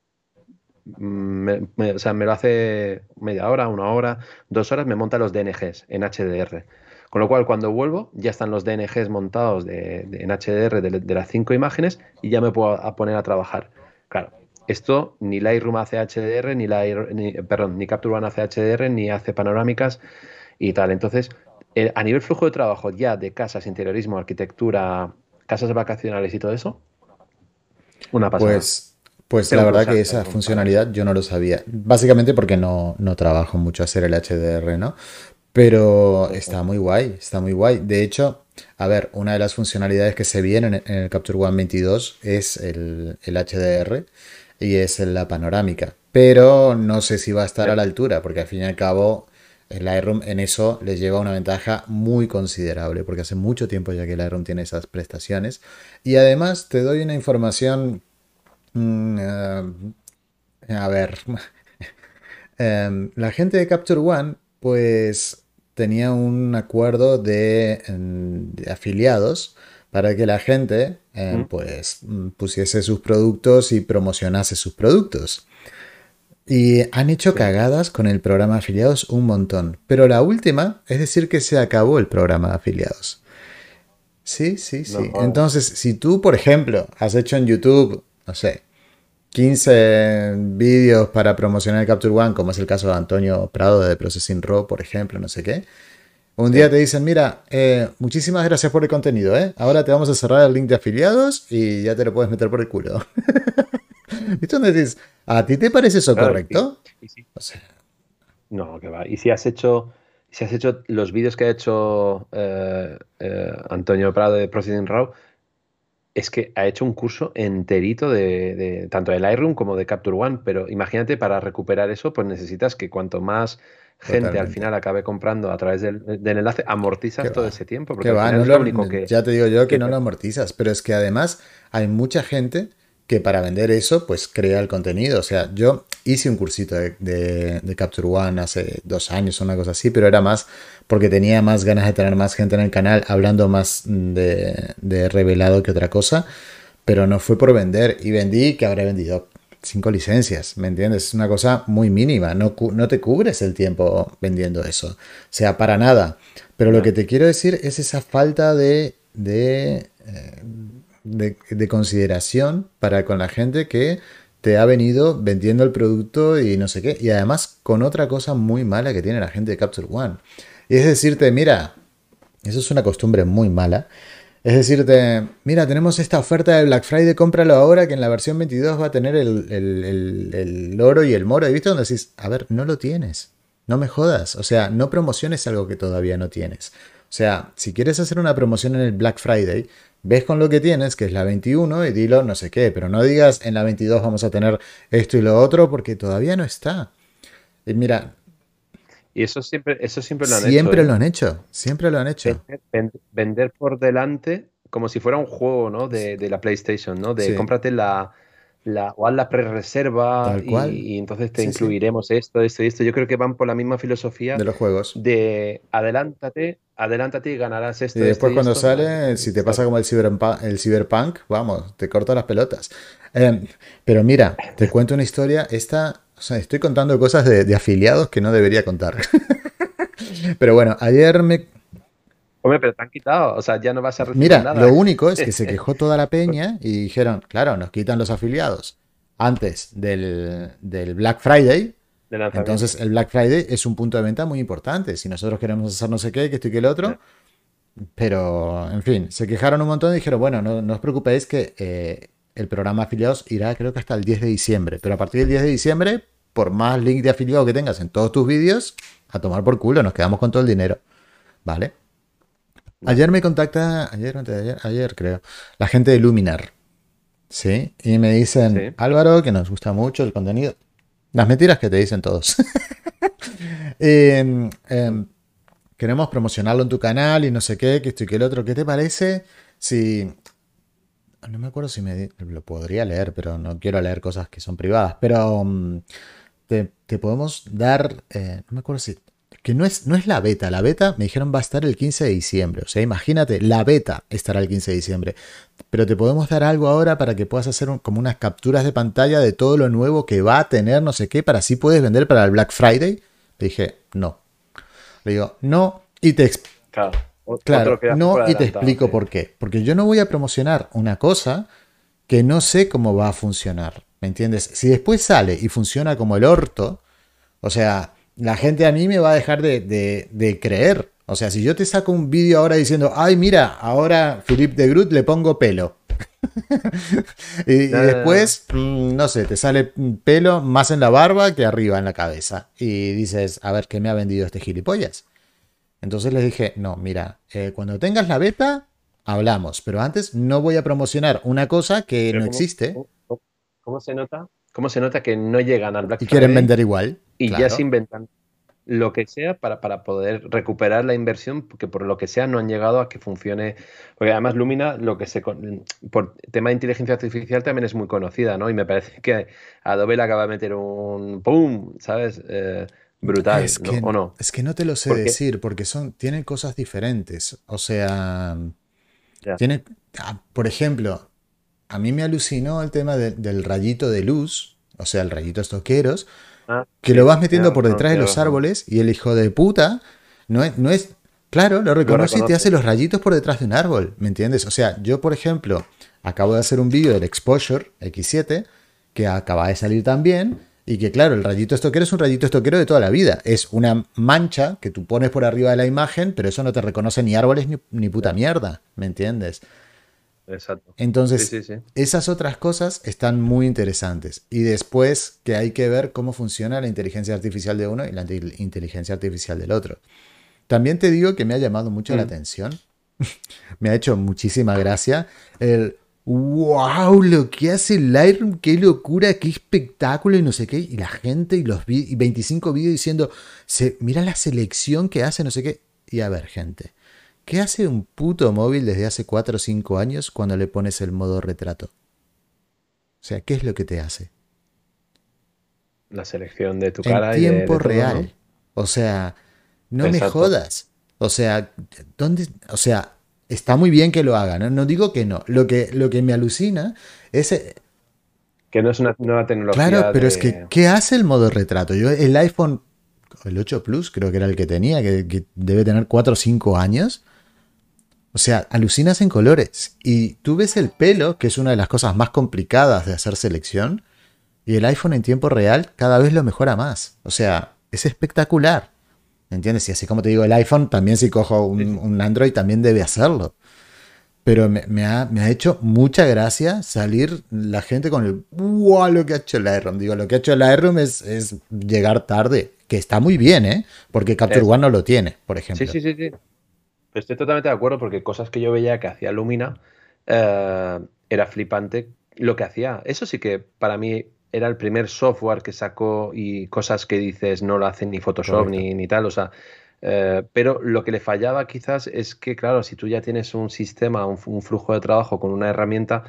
Me, me, o sea, me lo hace media hora, una hora, dos horas, me monta los DNGs en HDR. Con lo cual, cuando vuelvo, ya están los DNGs montados de, en HDR de, las cinco imágenes y ya me puedo poner a trabajar. Claro, esto ni Lightroom hace HDR, ni, Lightroom, ni, perdón, ni Capture One hace HDR, ni hace panorámicas y tal. Entonces, a nivel flujo de trabajo ya de casas, interiorismo, arquitectura, casas vacacionales y todo eso, una pasada.
Pues, pues la verdad que esa funcionalidad yo no lo sabía. Básicamente porque no, no trabajo mucho hacer el HDR, ¿no? Pero está muy guay, está muy guay. De hecho, a ver, una de las funcionalidades que se vienen en el Capture One 22 es el, el HDR y es la panorámica. Pero no sé si va a estar a la altura, porque al fin y al cabo el Lightroom en eso le lleva una ventaja muy considerable, porque hace mucho tiempo ya que el Lightroom tiene esas prestaciones. Y además te doy una información... Mmm, uh, a ver, um, la gente de Capture One, pues tenía un acuerdo de, de afiliados para que la gente eh, mm. pues pusiese sus productos y promocionase sus productos. Y han hecho cagadas con el programa de afiliados un montón. Pero la última es decir que se acabó el programa de afiliados. Sí, sí, sí. No, Entonces, si tú, por ejemplo, has hecho en YouTube, no sé, 15 vídeos para promocionar el Capture One, como es el caso de Antonio Prado de Processing Raw, por ejemplo, no sé qué. Un día te dicen, mira, eh, muchísimas gracias por el contenido, ¿eh? Ahora te vamos a cerrar el link de afiliados y ya te lo puedes meter por el culo. ¿Y tú dices, ¿a ti te parece eso claro, correcto?
Y, y, y, o sea, no, que va. Y si has hecho, si has hecho los vídeos que ha hecho eh, eh, Antonio Prado de Processing Raw, es que ha hecho un curso enterito de, de, tanto de Lightroom como de Capture One, pero imagínate, para recuperar eso, pues necesitas que cuanto más gente Totalmente. al final acabe comprando a través del, del enlace, amortizas todo va? ese tiempo. Porque
va? No es lo, lo único que, ya te digo yo que, que no lo amortizas, pero es que además hay mucha gente que para vender eso, pues crea el contenido. O sea, yo hice un cursito de, de, de, Capture One hace dos años o una cosa así, pero era más porque tenía más ganas de tener más gente en el canal hablando más de, de revelado que otra cosa, pero no fue por vender. Y vendí, que habré vendido cinco licencias, ¿me entiendes? Es una cosa muy mínima, no, no te cubres el tiempo vendiendo eso. O sea, para nada. Pero lo que te quiero decir es esa falta de... de eh, de, de, consideración para con la gente que te ha venido vendiendo el producto y no sé qué. Y además con otra cosa muy mala que tiene la gente de Capture One. Y es decirte, mira, eso es una costumbre muy mala. Es decirte, mira, tenemos esta oferta de Black Friday, cómpralo ahora que en la versión 22 va a tener el, el, el, el oro y el moro. ¿Y viste donde decís, a ver, no lo tienes? No me jodas. O sea, no promociones algo que todavía no tienes. O sea, si quieres hacer una promoción en el Black Friday, ves con lo que tienes, que es la 21, y dilo no sé qué, pero no digas en la 22 vamos a tener esto y lo otro, porque todavía no está. Y mira.
Y eso siempre, eso siempre lo han
siempre
hecho.
¿eh? lo han hecho, siempre lo han hecho.
Vender, vender, por delante como si fuera un juego, ¿no? De, de la PlayStation, ¿no? De sí. cómprate la, la, o haz la pre-reserva y, y, entonces te sí, incluiremos sí. esto, esto y esto. Yo creo que van por la misma filosofía
de los juegos.
De adelántate, adelántate y ganarás esto.
Y después
esto,
cuando
esto,
sale, si te pasa como el, ciberpunk, el cyberpunk, vamos, te corta las pelotas. Eh, pero mira, te cuento una historia. Esta, o sea, estoy contando cosas de, de afiliados que no debería contar. pero bueno, ayer me,
Hombre, pero te han quitado, o sea, ya no vas a recibir
Mira,
nada.
lo único es que se quejó toda la peña y dijeron, claro, nos quitan los afiliados antes del, del Black Friday. Entonces, el Black Friday es un punto de venta muy importante. Si nosotros queremos hacer no sé qué, que esto y que el otro. Pero, en fin, se quejaron un montón y dijeron, bueno, no, no os preocupéis que eh, el programa de afiliados irá creo que hasta el 10 de diciembre. Pero a partir del 10 de diciembre, por más link de afiliado que tengas en todos tus vídeos, a tomar por culo, nos quedamos con todo el dinero. ¿Vale? Ayer me contacta, ayer, ayer, ayer creo, la gente de Luminar. ¿Sí? Y me dicen, sí. Álvaro, que nos gusta mucho el contenido. Las mentiras que te dicen todos. eh, eh, queremos promocionarlo en tu canal y no sé qué, que esto y que el otro. ¿Qué te parece si no me acuerdo si me lo podría leer, pero no quiero leer cosas que son privadas. Pero mm, te, podemos dar, eh, no me acuerdo si, que no es, no es la beta. La beta me dijeron va a estar el 15 de diciembre. O sea, imagínate, la beta estará el 15 de diciembre. Pero te podemos dar algo ahora para que puedas hacer como unas capturas de pantalla de todo lo nuevo que va a tener, no sé qué, para así puedes vender para el Black Friday. Le dije, no. Le digo, no, y te
Claro.
Claro, no, y te explico por qué. Porque yo no voy a promocionar una cosa que no sé cómo va a funcionar. ¿Me entiendes? Si después sale y funciona como el orto, o sea, la gente a mí me va a dejar de, creer. O sea, si yo te saco un vídeo ahora diciendo, ay, mira, ahora Philippe de Groot le pongo pelo. y, después, mm, no sé, te sale pelo más en la barba que arriba en la cabeza. Y dices, a ver, ¿qué me ha vendido este gilipollas? Entonces les dije, no, mira, eh, cuando tengas la beta, hablamos, pero antes no voy a promocionar una cosa que no existe.
¿cómo, se nota? ¿Cómo se nota que no llegan al Black
Friday? Y quieren vender igual.
Y ya se inventan lo que sea para, para, poder recuperar la inversión, porque por lo que sea no han llegado a que funcione. Porque además Lumina, lo que se por tema de inteligencia artificial también es muy conocida, ¿no? Y me parece que Adobe le acaba de meter un ¡pum! ¿Sabes? Eh, brutal,
es que,
¿o no?
Es que no te lo sé decir, porque son, tienen cosas diferentes. O sea, tiene, ah, por ejemplo, a mí me alucinó el tema del rayito de luz, o sea, el rayito estoqueros, ah, que lo vas metiendo por detrás de los árboles y el hijo de puta no es, no es claro, lo reconoce y te hace los rayitos por detrás de un árbol, ¿me entiendes? O sea, yo, por ejemplo, acabo de hacer un vídeo del Exposure X7, que acaba de salir también y que claro, el rayito estoquero es un rayito estoquero de toda la vida. Es una mancha que tú pones por arriba de la imagen, pero eso no te reconoce ni árboles ni, puta mierda, ¿me entiendes?
Exacto.
Entonces, esas otras cosas están muy interesantes. Y después que hay que ver cómo funciona la inteligencia artificial de uno y la inteligencia artificial del otro. También te digo que me ha llamado mucho la mm. atención. me ha hecho muchísima gracia el wow, lo que hace Lightroom, qué locura, qué espectáculo y no sé qué. Y la gente y los y 25 vídeos diciendo, se, mira la selección que hace, no sé qué. Y a ver, gente, ¿qué hace un puto móvil desde hace 4 o 5 años cuando le pones el modo retrato? O sea, ¿qué es lo que te hace?
La selección de tu cara.
En tiempo real. O sea, no me jodas. O sea, ¿dónde? O sea, está muy bien que lo hagan, ¿no? digo que no. Lo que, lo que me alucina es... Eh,
que no es una nueva tecnología.
Claro, pero es que, ¿qué hace el modo retrato? Yo, el iPhone, el 8 Plus, creo que era el que tenía, que, debe tener 4 o 5 años. O sea, alucinas en colores. Y tú ves el pelo, que es una de las cosas más complicadas de hacer selección, y el iPhone en tiempo real cada vez lo mejora más. O sea, es espectacular. ¿Entiendes? Y así como te digo, el iPhone también si cojo un, Android también debe hacerlo. Pero me, ha, hecho mucha gracia salir la gente con el ¡Wow! Lo que ha hecho el Lightroom. Digo, lo que ha hecho el Lightroom es, es llegar tarde. Que está muy bien, ¿eh? Porque Capture One no lo tiene, por ejemplo.
Sí, sí, sí, sí. Estoy totalmente de acuerdo porque cosas que yo veía que hacía Lumina eh, era flipante lo que hacía. Eso sí que para mí era el primer software que sacó y cosas que dices no lo hacen ni Photoshop ni, ni, tal, o sea, eh, pero lo que le fallaba quizás es que, claro, si tú ya tienes un sistema, un, flujo de trabajo con una herramienta,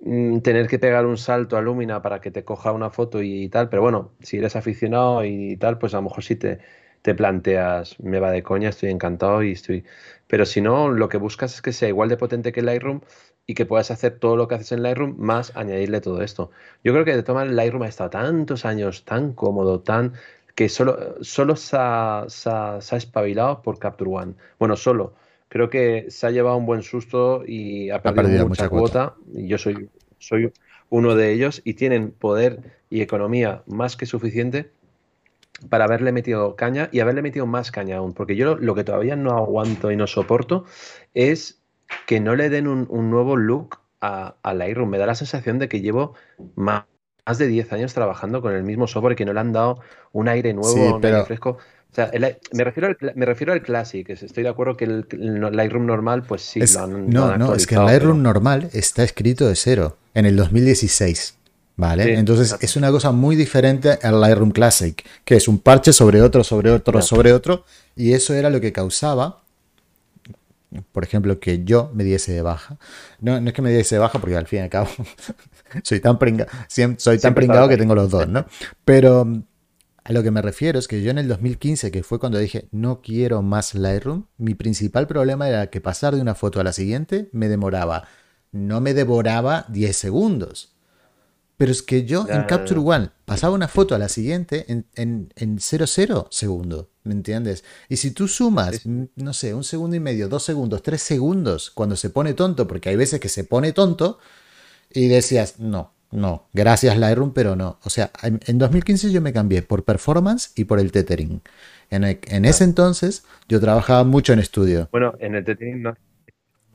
mm, tener que pegar un salto a Lumina para que te coja una foto y, tal, pero bueno, si eres aficionado y tal, pues a lo mejor sí te, te planteas, me va de coña, estoy encantado y estoy... Pero si no, lo que buscas es que sea igual de potente que Lightroom y que puedas hacer todo lo que haces en Lightroom más añadirle todo esto. Yo creo que de tomar Lightroom ha estado tantos años tan cómodo, tan que solo, solo se, ha, espabilado por Capture One. Bueno, solo. Creo que se ha llevado un buen susto y ha perdido, mucha, cuota. Y yo soy, soy uno de ellos y tienen poder y economía más que suficiente para haberle metido caña y haberle metido más caña aún. Porque yo lo que todavía no aguanto y no soporto es que no le den un, nuevo look a, Lightroom. Me da la sensación de que llevo más, de 10 años trabajando con el mismo software y que no le han dado un aire nuevo, un aire fresco. O sea, me, refiero al, me refiero al Classic. Estoy de acuerdo que el, Lightroom normal, pues sí,
lo han, No, no, es que el Lightroom normal está escrito de cero, en el 2016. ¿Vale? Entonces es una cosa muy diferente al Lightroom Classic, que es un parche sobre otro, sobre otro, sobre otro, y eso era lo que causaba por ejemplo, que yo me diese de baja. No, no es que me diese de baja porque al fin y al cabo soy tan, soy tan pringado que tengo los dos, ¿no? Pero a lo que me refiero es que yo en el 2015, que fue cuando dije no quiero más Lightroom, mi principal problema era que pasar de una foto a la siguiente me demoraba, no me devoraba 10 segundos. Pero es que yo en Capture One pasaba una foto a la siguiente en, en, en 00 segundos, ¿me entiendes? Y si tú sumas, no sé, un segundo y medio, dos segundos, tres segundos, cuando se pone tonto, porque hay veces que se pone tonto, y decías, no, no, gracias Lightroom, pero no. O sea, en, 2015 yo me cambié por performance y por el tethering. En, ese entonces yo trabajaba mucho en estudio.
Bueno, en el tethering no,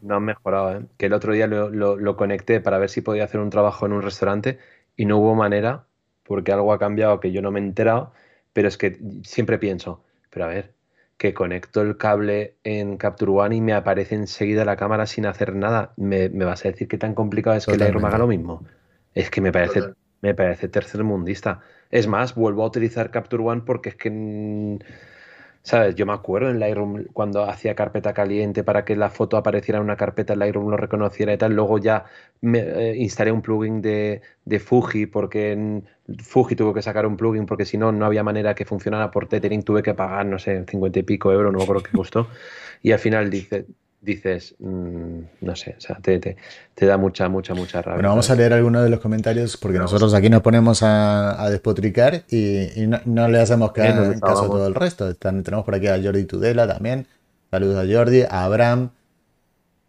no han mejorado. ¿eh? Que el otro día lo, conecté para ver si podía hacer un trabajo en un restaurante y no hubo manera porque algo ha cambiado que yo no me he enterado. Pero es que siempre pienso, pero a ver, que conecto el cable en Capture One y me aparece enseguida la cámara sin hacer nada. ¿Me, vas a decir que tan complicado es que el Lightroom haga lo mismo? Es que me parece, me parece tercermundista. Es más, vuelvo a utilizar Capture One porque es que, ¿sabes? Yo me acuerdo en Lightroom cuando hacía carpeta caliente para que la foto apareciera en una carpeta, en Lightroom lo reconociera y tal. Luego ya me, eh, instalé un plugin de, de Fuji porque Fuji tuvo que sacar un plugin porque si no, no había manera que funcionara por tethering. Tuve que pagar, no sé, 50 y pico euros, no acuerdo qué costó. Y al final dice, dices, mm, no sé, o sea, te, te, da mucha, mucha, mucha rabia.
Bueno, vamos a leer algunos de los comentarios porque nosotros aquí nos ponemos a, despotricar y, no, le hacemos caso, caso a todo el resto. tenemos por aquí a Jordi Tudela también. Saludos a Jordi, a Abraham.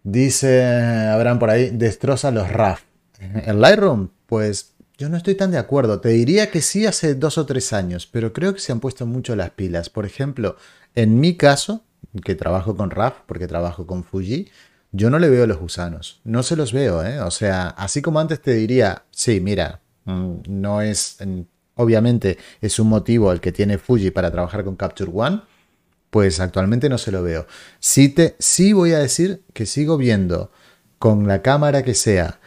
Dice Abraham por ahí, destroza los RAF. ¿En Lightroom? Pues yo no estoy tan de acuerdo. Te diría que sí hace dos o tres años, pero creo que se han puesto mucho las pilas. Por ejemplo, en mi caso, que trabajo con RAF, porque trabajo con Fuji, yo no le veo los gusanos. No se los veo, ¿eh? O sea, así como antes te diría, sí, mira, mm, no es. Obviamente es un motivo el que tiene Fuji para trabajar con Capture One, pues actualmente no se lo veo. Sí, te, sí voy a decir que sigo viendo con la cámara que sea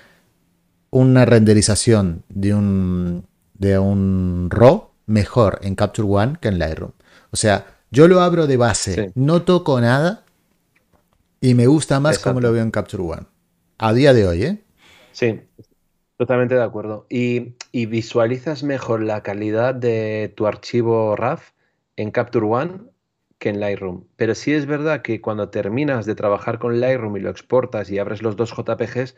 una renderización de un, de un RAW mejor en Capture One que en Lightroom. O sea, yo lo abro de base, no toco nada y me gusta más como lo veo en Capture One. A día de hoy, ¿eh?
Sí, totalmente de acuerdo. Y, visualizas mejor la calidad de tu archivo RAF en Capture One que en Lightroom. Pero sí es verdad que cuando terminas de trabajar con Lightroom y lo exportas y abres los dos JPGs,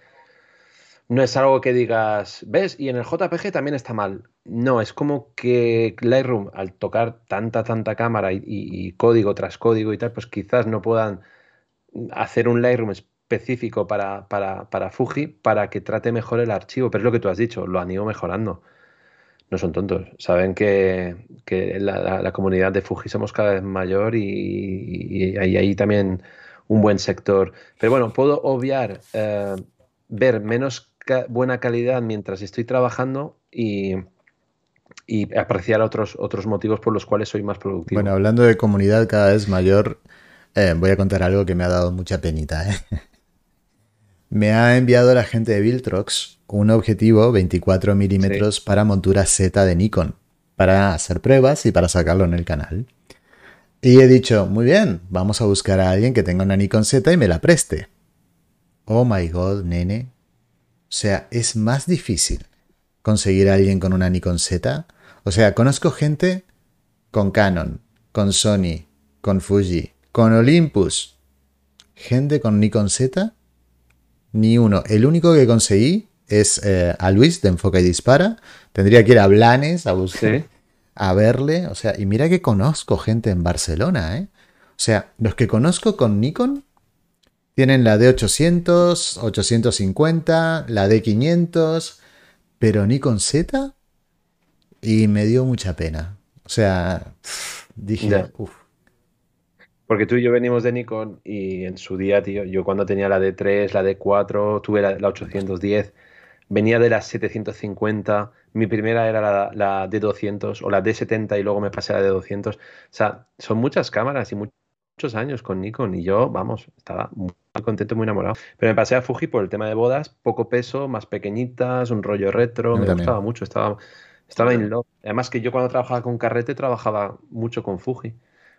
no es algo que digas, ves, y en el JPG también está mal. No, es como que Lightroom, al tocar tanta, tanta cámara y, código tras código y tal, pues quizás no puedan hacer un Lightroom específico para, para, Fuji para que trate mejor el archivo. Pero es lo que tú has dicho, lo han ido mejorando. No son tontos, saben que, la, comunidad de Fuji somos cada vez mayor y, hay ahí también un buen sector. Pero bueno, puedo obviar eh, ver menos buena calidad mientras estoy trabajando y, apreciar otros, otros motivos por los cuales soy más productivo.
Bueno, hablando de comunidad cada vez mayor, eh, voy a contar algo que me ha dado mucha penita. ¿eh? me ha enviado la gente de Viltrox un objetivo 24 milímetros para montura Z de Nikon, para hacer pruebas y para sacarlo en el canal. Y he dicho, muy bien, vamos a buscar a alguien que tenga una Nikon Z y me la preste. Oh my god, nene, sea, es más difícil conseguir a alguien con una Nikon Z. O sea, conozco gente con Canon, con Sony, con Fuji, con Olympus. Gente con Nikon Z, ni uno. El único que conseguí es eh, a Luis de Enfoca y Dispara. Tendría que ir a Blanes a buscar, a verle. O sea, y mira que conozco gente en Barcelona, ¿eh? O sea, los que conozco con Nikon tienen la D800, 850, la D500, pero Nikon Z y me dio mucha pena. O sea, dije, uff.
Porque tú y yo venimos de Nikon y en su día, tío, yo cuando tenía la D3, la D4, tuve la, 810, venía de la 750, mi primera era la, la, D200 o la D70 y luego me pasé a la D200. O sea, son muchas cámaras y muchos años con Nikon y yo, vamos, estaba muy contento, muy enamorado. Pero me pasé a Fuji por el tema de bodas, poco peso, más pequeñitas, un rollo retro, me gustaba mucho, estaba, estaba in love. Además que yo cuando trabajaba con carrete trabajaba mucho con Fuji,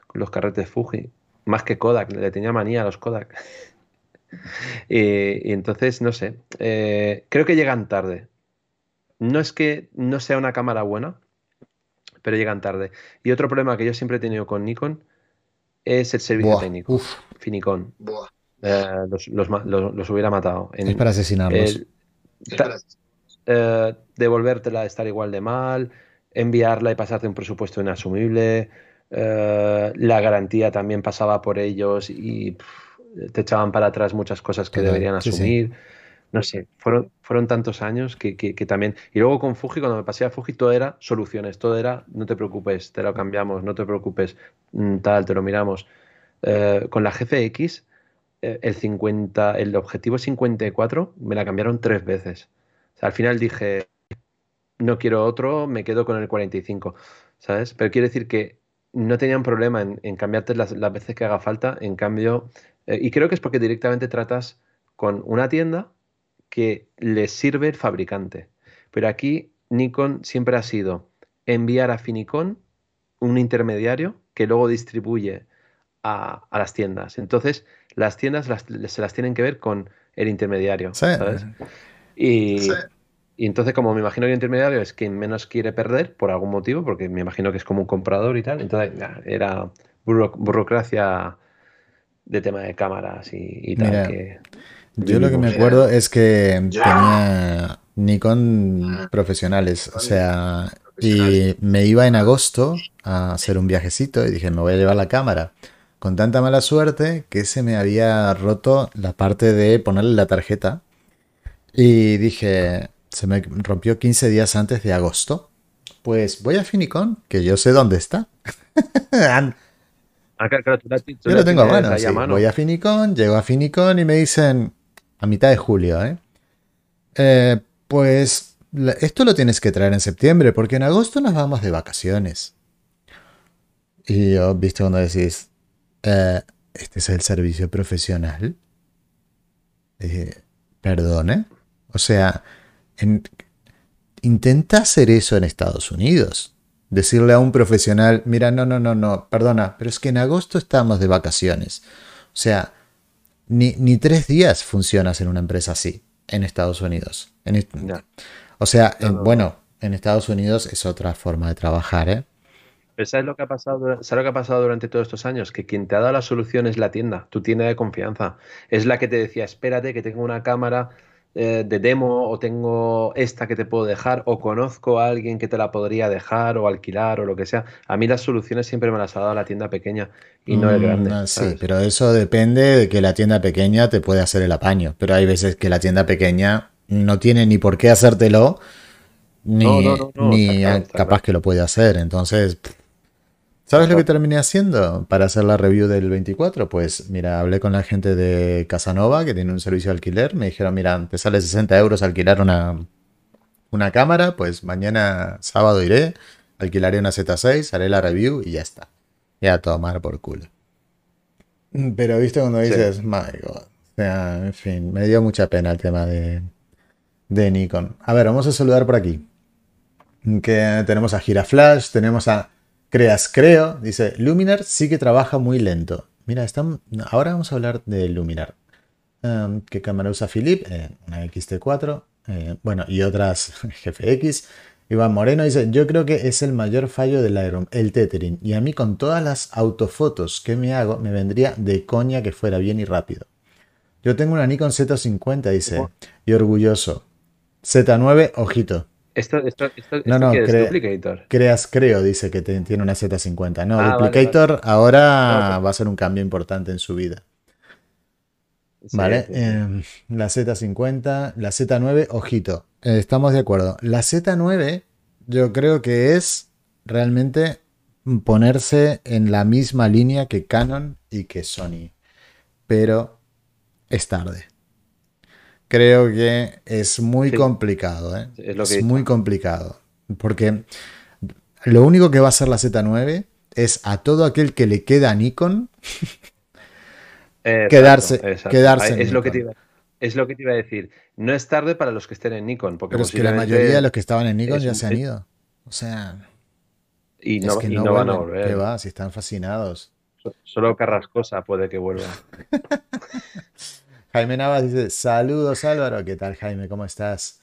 con los carretes Fuji, más que Kodak, le tenía manía a los Kodak. y, entonces, no sé, eh, creo que llegan tarde. No es que no sea una cámara buena, pero llegan tarde. Y otro problema que yo siempre he tenido con Nikon es el servicio técnico. Finicon. Eh, los, hubiera matado.
es para asesinarlos.
Eh, devolvértela de estar igual de mal, enviarla y pasarte un presupuesto inasumible. Eh, la garantía también pasaba por ellos y te echaban para atrás muchas cosas que deberían asumir. No sé, fueron, fueron tantos años que, también. Y luego con Fuji, cuando me pasé a Fuji, todo era soluciones, todo era no te preocupes, te lo cambiamos, no te preocupes, mm, tal, te lo miramos. Eh, con la GFX, eh, el, 50, el objetivo 54 me la cambiaron tres veces. al final dije, no quiero otro, me quedo con el 45, ¿sabes? Pero quiere decir que no tenían problema en, cambiarte las, veces que haga falta, en cambio, eh, y creo que es porque directamente tratas con una tienda que les sirve el fabricante. Pero aquí Nikon siempre ha sido enviar a Finicon un intermediario que luego distribuye a, las tiendas. Entonces, las tiendas se las tienen que ver con el intermediario. ¿sabes? Y, y entonces, como me imagino que el intermediario es quien menos quiere perder por algún motivo, porque me imagino que es como un comprador y tal, entonces era burocracia de tema de cámaras y, tal.
Yo lo que me acuerdo es que tenía Nikon profesionales, o sea, y me iba en agosto a hacer un viajecito y dije, me voy a llevar la cámara. Con tanta mala suerte que se me había roto la parte de ponerle la tarjeta. Y dije, se me rompió 15 días antes de agosto. Pues voy a Finicon, que yo sé dónde está.
Ah,
yo lo tengo a mano, Voy a Finicon, llego a Finicon y me dicen a mitad de julio, ¿eh? eh pues esto lo tienes que traer en septiembre, porque en agosto nos vamos de vacaciones. Y yo, viste, cuando decís, eh, este es el servicio profesional. Perdone. O sea, intenta hacer eso en Estados Unidos. Decirle a un profesional, mira, no, no, no, no, perdona, pero es que en agosto estamos de vacaciones. O sea, ni, tres días funcionas en una empresa así, en Estados Unidos. O sea, bueno, en Estados Unidos es otra forma de trabajar, ¿eh?
¿sabes lo, que ha pasado, ¿sabes lo que ha pasado durante todos estos años? Que quien te ha dado la solución es la tienda, tu tienda de confianza. Es la que te decía, espérate que tengo una cámara eh, de demo o tengo esta que te puedo dejar o conozco a alguien que te la podría dejar o alquilar o lo que sea. A mí las soluciones siempre me las ha dado la tienda pequeña y no el mm, grande.
sí, pero eso depende de que la tienda pequeña te puede hacer el apaño. Pero hay veces que la tienda pequeña no tiene ni por qué hacértelo ni, ni capaz que lo puede hacer. Entonces, ¿Sabes lo que terminé haciendo para hacer la review del 24? Pues mira, hablé con la gente de Casanova, que tiene un servicio de alquiler. Me dijeron, mira, te sale 60 euros alquilar una, una cámara. Pues mañana sábado iré, alquilaré una Z6, haré la review y ya está. Ya a tomar por culo. Pero viste cuando dices, my god. O sea, en fin, me dio mucha pena el tema de, de Nikon. A ver, vamos a saludar por aquí. Que tenemos a Giraflash, tenemos a Creas Creo, dice, Luminar sí que trabaja muy lento. Mira, están, ahora vamos a hablar de Luminar. Em, ¿Qué cámara usa Philip? Eh, una XT4. Eh, bueno, y otras GFX. Iván Moreno dice, yo creo que es el mayor fallo del Lightroom, el tethering. Y a mí con todas las autofotos que me hago, me vendría de coña que fuera bien y rápido. Yo tengo una Nikon Z50, dice, y orgulloso. Z9, ojito.
Esto, esto, esto, no, no, es Duplicator.
Creas, creo, dice que tiene una Z50. No, ah, Duplicator ahora va a ser un cambio importante en su vida. vale, em, la Z50, la Z9, ojito, eh, estamos de acuerdo. La Z9 yo creo que es realmente ponerse en la misma línea que Canon y que Sony. Pero es tarde creo que es muy complicado. ¿eh? Es, muy complicado. Porque lo único que va a hacer la Z9 es a todo aquel que le queda a Nikon quedarse, quedarse
es, lo que te iba, es lo que te iba a decir. No es tarde para los que estén en Nikon. Porque
Pero es que la mayoría de los que estaban en Nikon ya se han ido. O sea.
Y no, no, van a volver.
¿Qué va? Si están fascinados.
Solo Carrascosa puede que vuelva.
Jaime Navas dice, saludos Álvaro, ¿qué tal Jaime? ¿Cómo estás?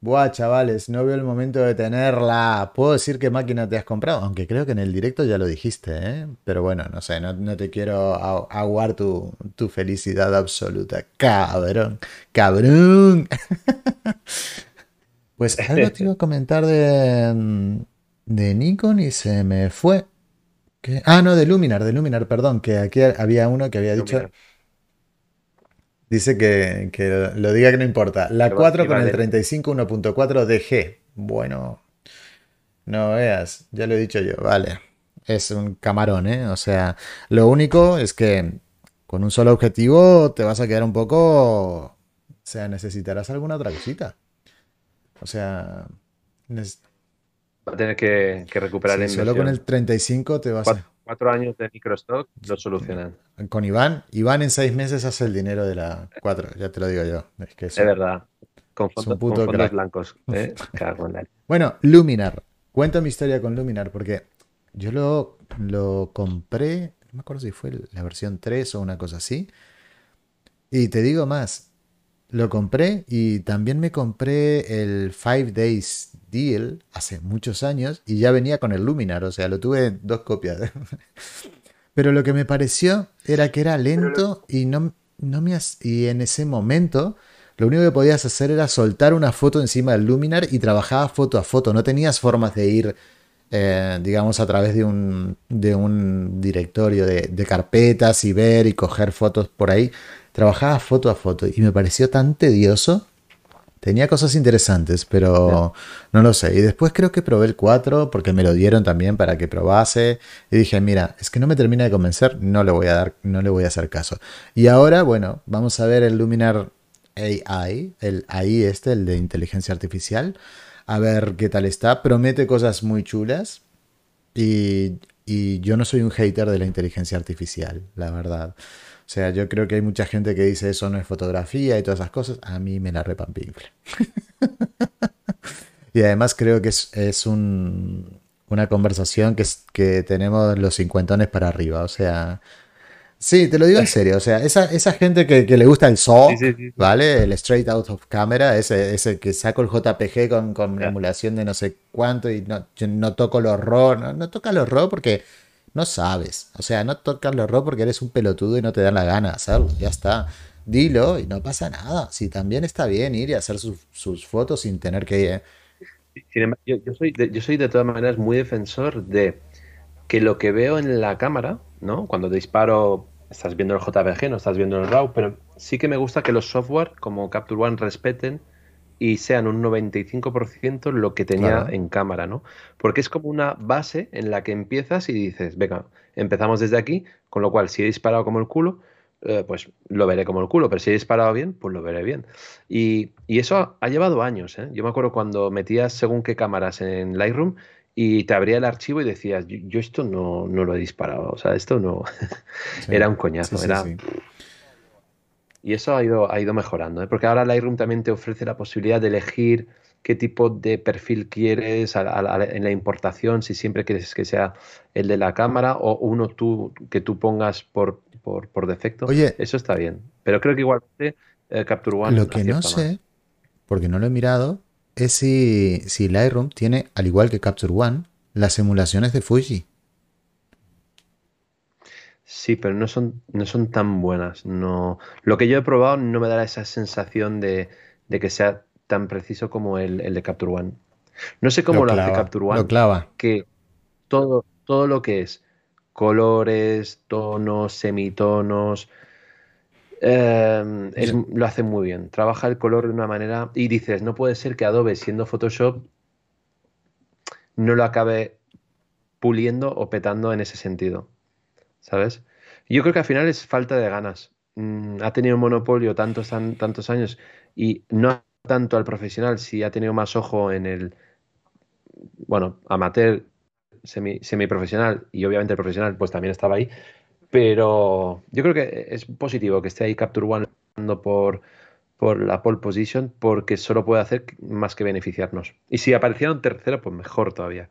Buah, chavales, no veo el momento de tenerla. ¿Puedo decir qué máquina te has comprado? Aunque creo que en el directo ya lo dijiste, ¿eh? Pero bueno, no sé, no, te quiero aguar tu, tu, felicidad absoluta. Cabrón, cabrón. pues algo te iba a comentar de, de Nikon y se me fue. Ah, no, de Luminar, de Luminar, perdón, que aquí había uno que había dicho... Dice que, lo diga que no importa. La 4 con el 35 1.4 DG. Bueno, no veas, ya lo he dicho yo, vale. Es un camarón, ¿eh? O sea, lo único es que con un solo objetivo te vas a quedar un poco... O sea, necesitarás alguna otra cosita. O sea...
Va a tener que, recuperar
el Solo con el 35 te vas
a cuatro años de microstock lo solucionan.
Con Iván, Iván en seis meses hace el dinero de la cuatro, ya te lo digo yo. Es, que
es verdad. Con, fondos blancos. ¿eh?
bueno, Luminar. Cuento mi historia con Luminar porque yo lo, lo compré, no me acuerdo si fue la versión 3 o una cosa así. Y te digo más, lo compré y también me compré el Five Days Deal hace muchos años y ya venía con el Luminar, o sea, lo tuve en dos copias. Pero lo que me pareció era que era lento y no, no me y en ese momento lo único que podías hacer era soltar una foto encima del Luminar y trabajaba foto a foto, no tenías formas de ir eh, digamos, a través de un, de un directorio de, de, carpetas y ver y coger fotos por ahí. Trabajaba foto a foto y me pareció tan tedioso Tenía cosas interesantes, pero no lo sé. Y después creo que probé el 4 porque me lo dieron también para que probase. Y dije, mira, es que no me termina de convencer, no le voy a dar, no le voy a hacer caso. Y ahora, bueno, vamos a ver el Luminar AI, el AI este, el de inteligencia artificial. A ver qué tal está. Promete cosas muy chulas. Y, y yo no soy un hater de la inteligencia artificial, la verdad. O sea, yo creo que hay mucha gente que dice eso no es fotografía y todas esas cosas. A mí me la repampinfle. y además creo que es, una conversación que, que tenemos los cincuentones para arriba. O sea, sí, te lo digo en serio. O sea, esa, esa gente que, le gusta el SOC, ¿vale? El Straight Out of Camera, ese, ese que saco el JPG con, con emulación de no sé cuánto y no, no toco el horror. No, no toca el horror porque no sabes. O sea, no tocas los error porque eres un pelotudo y no te dan la gana hacerlo. Ya está. Dilo y no pasa nada. Si también está bien ir y hacer sus, fotos sin tener que...
yo, soy de, yo soy de todas maneras muy defensor de que lo que veo en la cámara, ¿no? Cuando disparo, estás viendo el JPG, no estás viendo el RAW, pero sí que me gusta que los software como Capture One respeten y sean un 95% lo que tenía en cámara, ¿no? Porque es como una base en la que empiezas y dices, venga, empezamos desde aquí, con lo cual si he disparado como el culo, eh, pues lo veré como el culo, pero si he disparado bien, pues lo veré bien. Y, eso ha, llevado años, ¿eh? Yo me acuerdo cuando metías según qué cámaras en Lightroom y te abría el archivo y decías, yo, esto no, no, lo he disparado, o sea, esto no, era un coñazo, era... Y eso ha ido, ha ido mejorando, ¿eh? porque ahora Lightroom también te ofrece la posibilidad de elegir qué tipo de perfil quieres en la importación, si siempre quieres que sea el de la cámara o uno tú que tú pongas por, por, defecto. Oye, eso está bien. Pero creo que igualmente eh, Capture One.
Lo que no sé, porque no lo he mirado, es si, si Lightroom tiene, al igual que Capture One, las emulaciones de Fuji.
Sí, pero no son, no son tan buenas. No, lo que yo he probado no me da esa sensación de, que sea tan preciso como el, de Capture One. No sé cómo lo, hace Capture One.
Lo clava.
Que todo, todo lo que es colores, tonos, semitonos, em, lo hace muy bien. Trabaja el color de una manera. Y dices, no puede ser que Adobe, siendo Photoshop, no lo acabe puliendo o petando en ese sentido. ¿Sabes? Yo creo que al final es falta de ganas. Mm, ha tenido monopolio tantos, tantos años y no tanto al profesional, si ha tenido más ojo en el, bueno, amateur, semi, semiprofesional y obviamente el profesional pues también estaba ahí, pero yo creo que es positivo que esté ahí Capture One por, por la pole position porque solo puede hacer más que beneficiarnos. Y si apareciera un tercero, pues mejor todavía.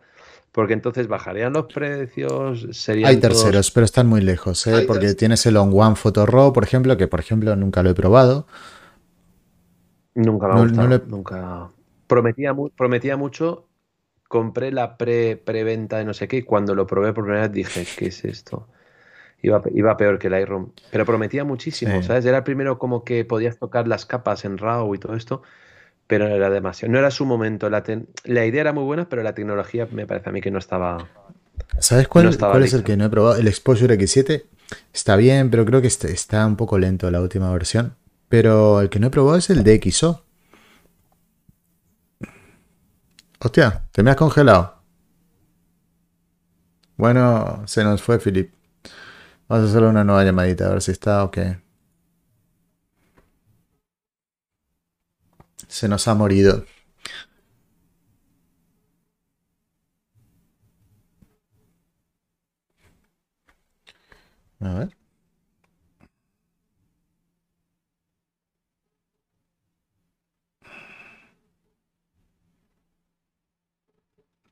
Porque entonces bajarían los precios, serían
Hay terceros, pero están muy lejos, ¿eh? porque tienes el On One Photo Raw, por ejemplo, que por ejemplo nunca lo he probado.
Nunca me ha gustado, nunca. Prometía, prometía mucho, compré la pre preventa de no sé qué y cuando lo probé por primera vez dije, ¿qué es esto? Iba, iba peor que el Iron. Pero prometía muchísimo, ¿sabes? Era el primero como que podías tocar las capas en RAW y todo esto pero era demasiado. No era su momento. La, la, idea era muy buena, pero la tecnología me parece a mí que no estaba.
¿Sabes cuál, es el que no he probado? El Exposure X7 está bien, pero creo que está, está, un poco lento la última versión. Pero el que no he probado es el DxO. Hostia, te me has congelado. Bueno, se nos fue, Philip. Vamos a hacer una nueva llamadita a ver si está ok. Se nos ha morido.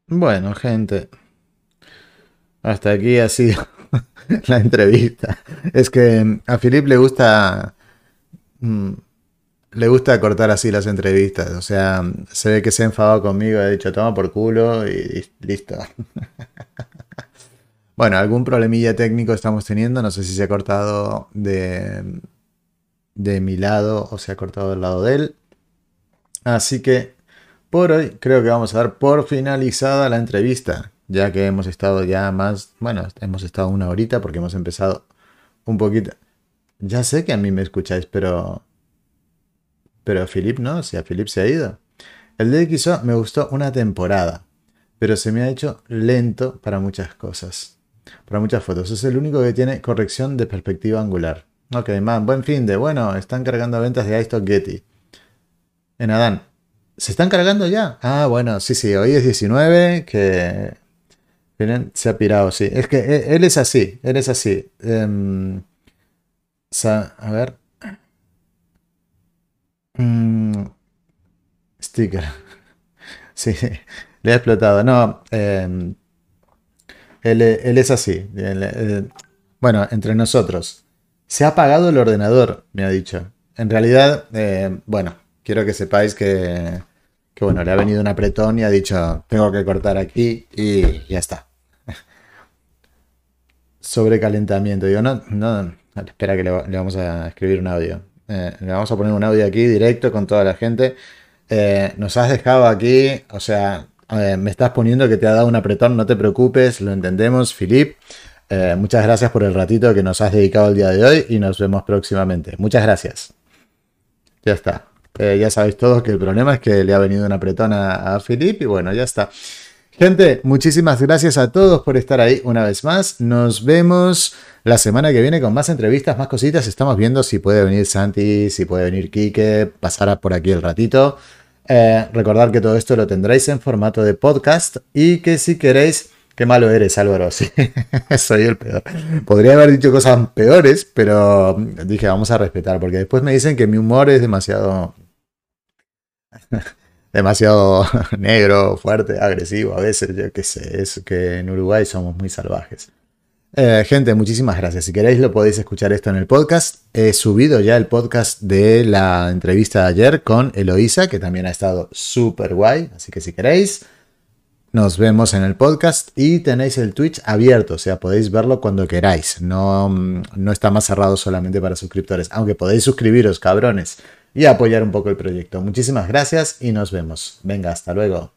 Bueno, gente. Hasta aquí ha sido la entrevista. Es que a Filip le gusta mm, le gusta cortar así las entrevistas. O sea, se ve que se ha enfadado conmigo, ha dicho toma por culo y, listo. bueno, algún problemilla técnico estamos teniendo. No sé si se ha cortado de, de mi lado o se ha cortado del lado de él. Así que por hoy creo que vamos a dar por finalizada la entrevista. Ya que hemos estado ya más, bueno, hemos estado una horita porque hemos empezado un poquito. Ya sé que a mí me escucháis, pero pero Philip no, si a Philip se ha ido. El DxO me gustó una temporada, pero se me ha hecho lento para muchas cosas. Para muchas fotos. Es el único que tiene corrección de perspectiva angular. Ok, man, buen fin de. Bueno, están cargando ventas de iStock Getty. En Adán. ¿Se están cargando ya? Ah, bueno, sí, sí, hoy es 19, que... Se ha pirado, sí. Es que e, él es así, él es así. Em, a ver, sticker. Sí, le ha explotado. No, em, él, es así. Eh, bueno, entre nosotros. Se ha apagado el ordenador, me ha dicho. En realidad, eh, bueno, quiero que sepáis que, que, bueno, le ha venido un apretón y ha dicho, tengo que cortar aquí y ya está. Sobrecalentamiento. Digo, no, no, espera que le vamos a escribir un audio. Eh, le vamos a poner un audio aquí directo con toda la gente. Eh, nos has dejado aquí, o sea, eh, me estás poniendo que te ha dado un apretón, no te preocupes, lo entendemos, Filip. muchas gracias por el ratito que nos has dedicado el día de hoy y nos vemos próximamente. Muchas gracias. Ya está. ya sabéis todos que el problema es que le ha venido un apretón a, a Filip y bueno, ya está. Gente, muchísimas gracias a todos por estar ahí una vez más. Nos vemos la semana que viene con más entrevistas, más cositas. Estamos viendo si puede venir Santi, si puede venir Quique, pasar por aquí el ratito. Eh, recordar que todo esto lo tendréis en formato de podcast y que si queréis... Qué malo eres, Álvaro. Sí, soy el peor. Podría haber dicho cosas peores, pero dije, vamos a respetar, porque después me dicen que mi humor es demasiado demasiado negro, fuerte, agresivo a veces, yo qué sé, es que en Uruguay somos muy salvajes. Eh, gente, muchísimas gracias. Si queréis lo podéis escuchar esto en el podcast. He subido ya el podcast de la entrevista de ayer con Eloísa, que también ha estado súper guay. Así que si queréis, nos vemos en el podcast y tenéis el Twitch abierto, o sea, podéis verlo cuando queráis. No, no está más cerrado solamente para suscriptores, aunque podéis suscribiros, cabrones y apoyar un poco el proyecto. Muchísimas gracias y nos vemos. Venga, hasta luego.